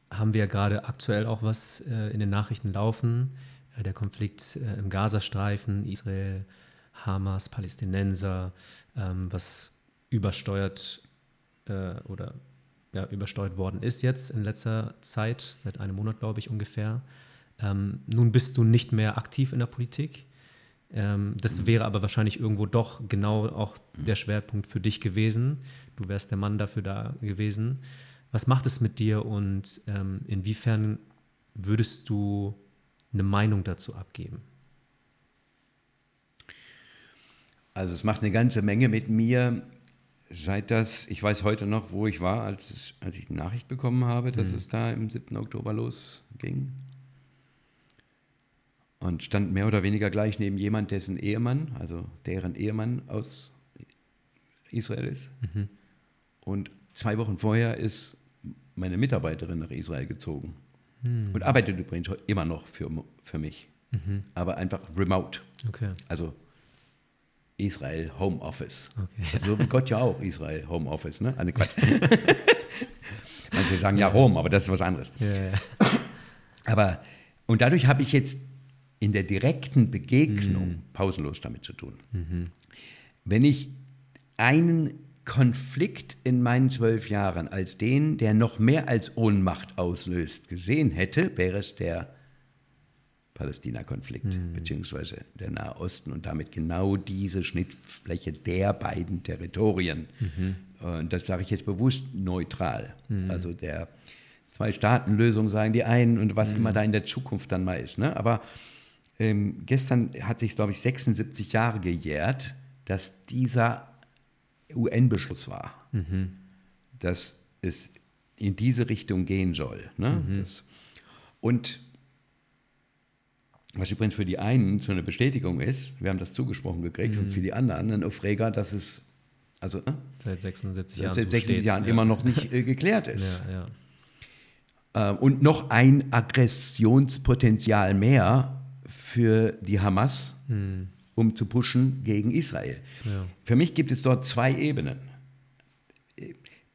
haben wir ja gerade aktuell auch was äh, in den Nachrichten laufen. Äh, der Konflikt äh, im Gazastreifen, Israel, Hamas, Palästinenser, ähm, was übersteuert äh, oder ja, übersteuert worden ist jetzt in letzter Zeit, seit einem Monat glaube ich ungefähr. Ähm, nun bist du nicht mehr aktiv in der Politik. Ähm, das wäre aber wahrscheinlich irgendwo doch genau auch der Schwerpunkt für dich gewesen. Du wärst der Mann dafür da gewesen. Was macht es mit dir und ähm, inwiefern würdest du eine Meinung dazu abgeben? Also es macht eine ganze Menge mit mir, seit das, ich weiß heute noch, wo ich war, als, als ich die Nachricht bekommen habe, dass mhm. es da im 7. Oktober losging. Und stand mehr oder weniger gleich neben jemand, dessen Ehemann, also deren Ehemann aus Israel ist. Mhm. Und zwei Wochen vorher ist meine Mitarbeiterin nach Israel gezogen. Mhm. Und arbeitet übrigens immer noch für, für mich. Mhm. Aber einfach remote. Okay. Also Israel Homeoffice. Okay. So wie Gott ja auch Israel Homeoffice, ne? Also Quatsch. Manche sagen ja Rom, aber das ist was anderes. Ja, ja. Aber, und dadurch habe ich jetzt in der direkten Begegnung mhm. pausenlos damit zu tun. Mhm. Wenn ich einen Konflikt in meinen zwölf Jahren als den, der noch mehr als Ohnmacht auslöst, gesehen hätte, wäre es der Palästina-Konflikt, mhm. beziehungsweise der Nahe Osten und damit genau diese Schnittfläche der beiden Territorien. Mhm. Und das sage ich jetzt bewusst neutral. Mhm. Also der Zwei-Staaten-Lösung sagen die einen und was mhm. immer da in der Zukunft dann mal ist. Ne? Aber ähm, gestern hat sich, glaube ich, 76 Jahre gejährt, dass dieser UN-Beschluss war, mhm. dass es in diese Richtung gehen soll. Ne? Mhm. Das, und was übrigens für die einen so eine Bestätigung ist, wir haben das zugesprochen gekriegt, mhm. und für die anderen ein Aufreger, dass es also, ne? seit 76 Jahren, seit 76 Jahren ja. immer noch nicht äh, geklärt ist. Ja, ja. Äh, und noch ein Aggressionspotenzial mehr für die Hamas, mhm. um zu pushen gegen Israel. Für mich gibt es dort zwei Ebenen.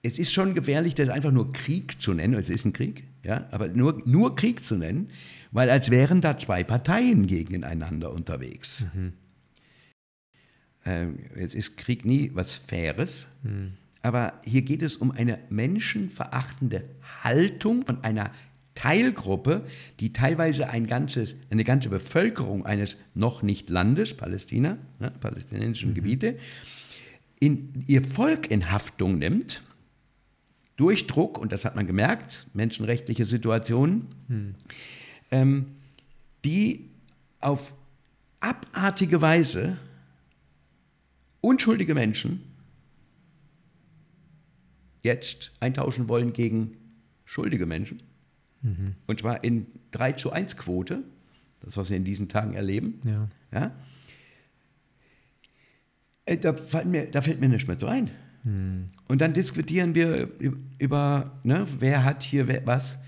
Es ist schon gefährlich, das einfach nur Krieg zu nennen, es ist ein Krieg, ja, aber nur, nur Krieg zu nennen, weil als wären da zwei Parteien gegeneinander unterwegs. Mhm. Ähm, jetzt ist Krieg nie was Faires, mhm. aber hier geht es um eine menschenverachtende Haltung von einer Teilgruppe, die teilweise ein ganzes, eine ganze Bevölkerung eines noch nicht Landes, Palästina, ne, palästinensischen mhm. Gebiete, in ihr Volk in Haftung nimmt, durch Druck, und das hat man gemerkt, menschenrechtliche Situationen, mhm ähm, die auf abartige Weise unschuldige Menschen jetzt eintauschen wollen gegen schuldige Menschen. Mhm. Und zwar in 3 zu 1 Quote, das, was wir in diesen Tagen erleben. Ja. ja? Äh, da, fällt mir, da fällt mir nichts mehr so ein. Mhm. Und dann diskutieren wir über, ne, wer hat hier was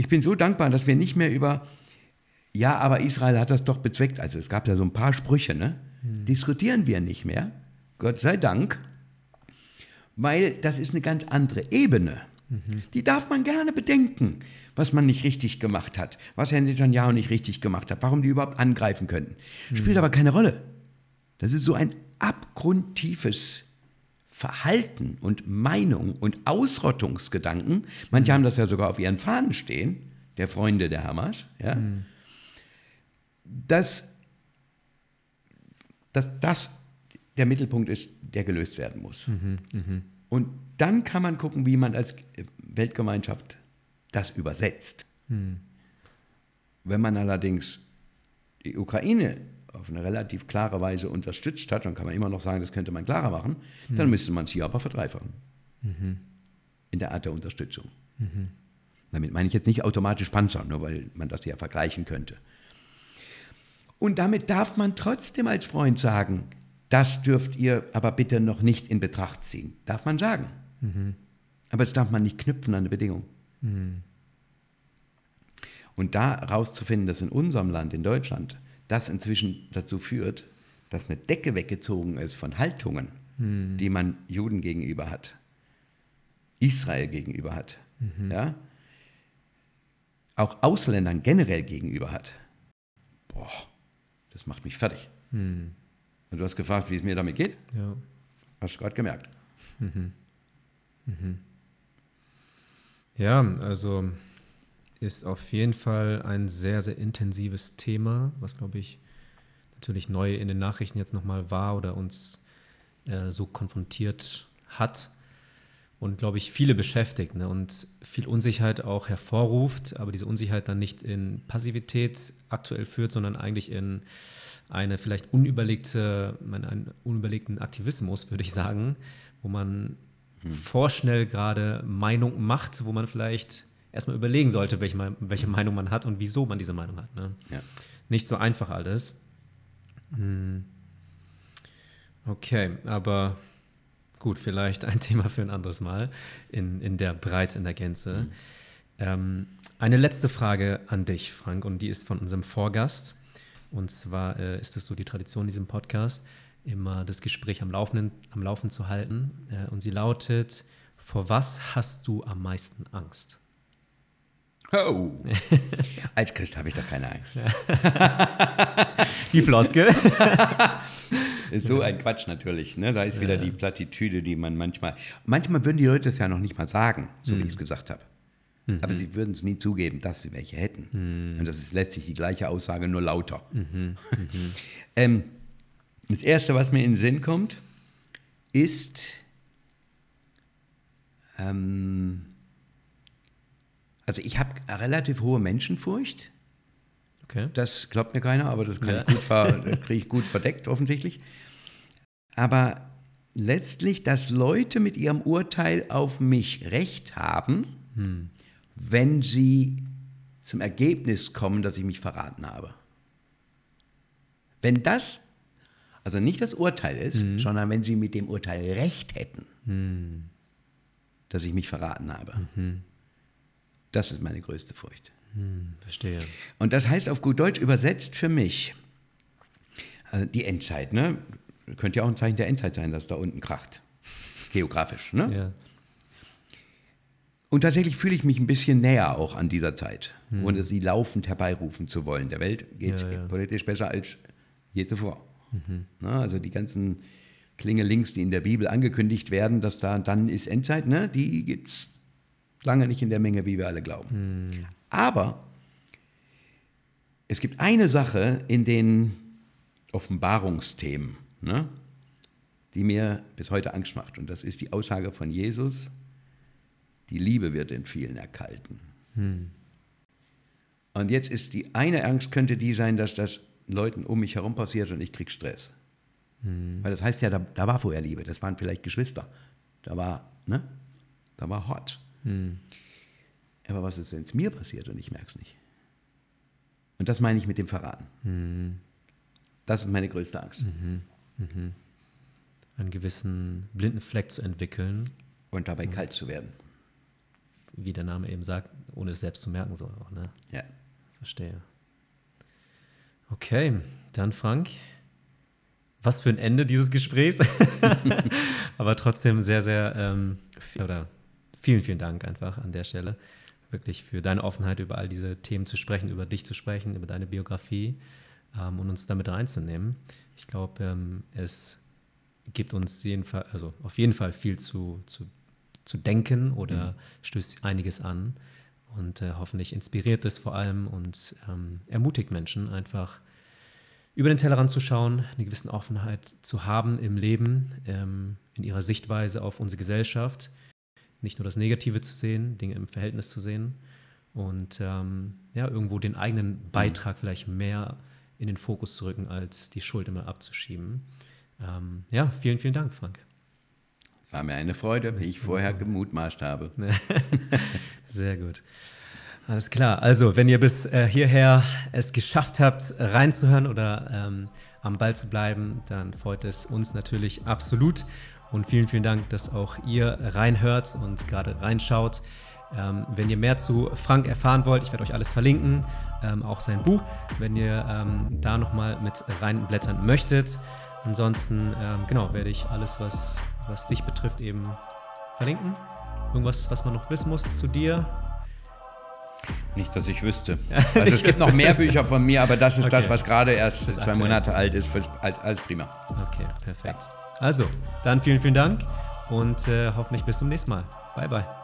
ich bin so dankbar, dass wir nicht mehr über, ja, aber Israel hat das doch bezweckt, also es gab ja so ein paar Sprüche, ne? Hm. Diskutieren wir nicht mehr, Gott sei Dank, weil das ist eine ganz andere Ebene. Mhm. Die darf man gerne bedenken, was man nicht richtig gemacht hat, was Herr Netanyahu nicht richtig gemacht hat, warum die überhaupt angreifen könnten. Spielt mhm. aber keine Rolle. Das ist so ein abgrundtiefes Verhalten und Meinung und Ausrottungsgedanken, manche mhm. haben das ja sogar auf ihren Fahnen stehen, der Freunde der Hamas, ja, mhm. dass, dass das der Mittelpunkt ist, der gelöst werden muss. Und dann kann man gucken, wie man als Weltgemeinschaft das übersetzt. Wenn man allerdings die Ukraine auf eine relativ klare Weise unterstützt hat, dann kann man immer noch sagen, das könnte man klarer machen, dann müsste man es hier aber verdreifachen. In der Art der Unterstützung. Damit meine ich jetzt nicht automatisch Panzer, nur weil man das ja vergleichen könnte. Und damit darf man trotzdem als Freund sagen, das dürft ihr aber bitte noch nicht in Betracht ziehen. Darf man sagen. Aber das darf man nicht knüpfen an eine Bedingung. Und da rauszufinden, dass in unserem Land, in Deutschland, das inzwischen dazu führt, dass eine Decke weggezogen ist von Haltungen, die man Juden gegenüber hat, Israel gegenüber hat, ja, auch Ausländern generell gegenüber hat. Boah, das macht mich fertig. Und du hast gefragt, wie es mir damit geht? Ja. Hast du gerade gemerkt. Ja, also ist auf jeden Fall ein sehr, sehr intensives Thema, was, glaube ich, natürlich neu in den Nachrichten jetzt nochmal war oder uns äh, so konfrontiert hat und, glaube ich, viele beschäftigt ne? und viel Unsicherheit auch hervorruft, aber diese Unsicherheit dann nicht in Passivität aktuell führt, sondern eigentlich in eine vielleicht unüberlegte, einen unüberlegten Aktivismus, würde ich sagen, wo man hm. vorschnell gerade Meinung macht, wo man vielleicht erstmal überlegen sollte, welche, welche Meinung man hat und wieso man diese Meinung hat. Ne? Ja. Nicht so einfach alles. Hm. Okay, aber gut, vielleicht ein Thema für ein anderes Mal in, in der Breite, in der Gänze. Mhm. Ähm, eine letzte Frage an dich, Frank, und die ist von unserem Vorgast. Und zwar äh, ist es so die Tradition in diesem Podcast, immer das Gespräch am Laufen, am Laufen zu halten. Äh, und sie lautet: Vor was hast du am meisten Angst? Oh. Als Christ habe ich da keine Angst. die Floskel. so ein Quatsch natürlich. Ne? Da ist wieder ja. die Plattitüde, die man manchmal. Manchmal würden die Leute das ja noch nicht mal sagen, so mhm. wie ich es gesagt habe. Mhm. Aber sie würden es nie zugeben, dass sie welche hätten. Mhm. Und das ist letztlich die gleiche Aussage, nur lauter. Mhm. Mhm. ähm, das Erste, was mir in den Sinn kommt, ist. Ähm, also ich habe relativ hohe Menschenfurcht. Okay. Das glaubt mir keiner, aber das, ja. kriege ich gut verdeckt offensichtlich. Aber letztlich, dass Leute mit ihrem Urteil auf mich recht haben, hm. wenn sie zum Ergebnis kommen, dass ich mich verraten habe. Wenn das, also nicht das Urteil ist, hm. sondern wenn sie mit dem Urteil recht hätten, hm. dass ich mich verraten habe. Mhm. Das ist meine größte Furcht. Hm, verstehe. Und das heißt auf gut Deutsch übersetzt für mich, also die Endzeit, ne? Könnte ja auch ein Zeichen der Endzeit sein, dass da unten kracht. Geografisch, ne? Ja. Und tatsächlich fühle ich mich ein bisschen näher auch an dieser Zeit, hm. ohne sie laufend herbeirufen zu wollen. Der Welt geht es ja, ja. politisch besser als je zuvor. Mhm. Na, also die ganzen Klingelinks, die in der Bibel angekündigt werden, dass da dann ist Endzeit, ne, die gibt es lange nicht in der Menge, wie wir alle glauben. Hm. Aber es gibt eine Sache in den Offenbarungsthemen, ne, die mir bis heute Angst macht. Und das ist die Aussage von Jesus, die Liebe wird in vielen erkalten. Hm. Und jetzt ist die eine Angst, könnte die sein, dass das Leuten um mich herum passiert und ich kriege Stress. Hm. Weil das heißt ja, da, da, war vorher Liebe, das waren vielleicht Geschwister. Da war, ne? Da war hot. Hm. Aber was ist, wenn es mir passiert und ich merke es nicht? Und das meine ich mit dem Verraten. Hm. Das ist meine größte Angst. Mhm. Mhm. Einen gewissen blinden Fleck zu entwickeln. Und dabei mhm. kalt zu werden. Wie der Name eben sagt, ohne es selbst zu merken, so auch, ne? Ja. Verstehe. Okay, dann Frank. Was für ein Ende dieses Gesprächs. Aber trotzdem sehr, sehr, ähm, oder vielen, vielen Dank einfach an der Stelle. Wirklich für deine Offenheit, über all diese Themen zu sprechen, über dich zu sprechen, über deine Biografie ähm, und uns damit reinzunehmen. Ich glaube, ähm, es gibt uns jeden Fall, also auf jeden Fall viel zu, zu, zu denken oder mhm. stößt einiges an und äh, hoffentlich inspiriert es vor allem und ähm, ermutigt Menschen einfach über den Tellerrand zu schauen, eine gewisse Offenheit zu haben im Leben, ähm, in ihrer Sichtweise auf unsere Gesellschaft. Nicht nur das Negative zu sehen, Dinge im Verhältnis zu sehen und ähm, ja, irgendwo den eigenen Beitrag vielleicht mehr in den Fokus zu rücken, als die Schuld immer abzuschieben. Ähm, ja, vielen, vielen Dank, Frank. War mir eine Freude, wie ich vorher gemutmaßt habe. Sehr gut. Alles klar. Also, wenn ihr bis äh, hierher es geschafft habt, reinzuhören oder ähm, am Ball zu bleiben, dann freut es uns natürlich absolut. Und vielen, vielen Dank, dass auch ihr reinhört und gerade reinschaut. Ähm, wenn ihr mehr zu Frank erfahren wollt, ich werde euch alles verlinken, ähm, auch sein Buch, wenn ihr ähm, da nochmal mit reinblättern möchtet. Ansonsten, ähm, genau, werde ich alles, was, was dich betrifft, eben verlinken. Irgendwas, was man noch wissen muss zu dir? Nicht, dass ich wüsste. Also es gibt noch mehr Bücher von mir, aber das ist okay. das, was gerade erst das zwei Monate alt ist, für, als prima. Okay, perfekt. Also, dann vielen, vielen Dank und äh, hoffentlich bis zum nächsten Mal. Bye, bye.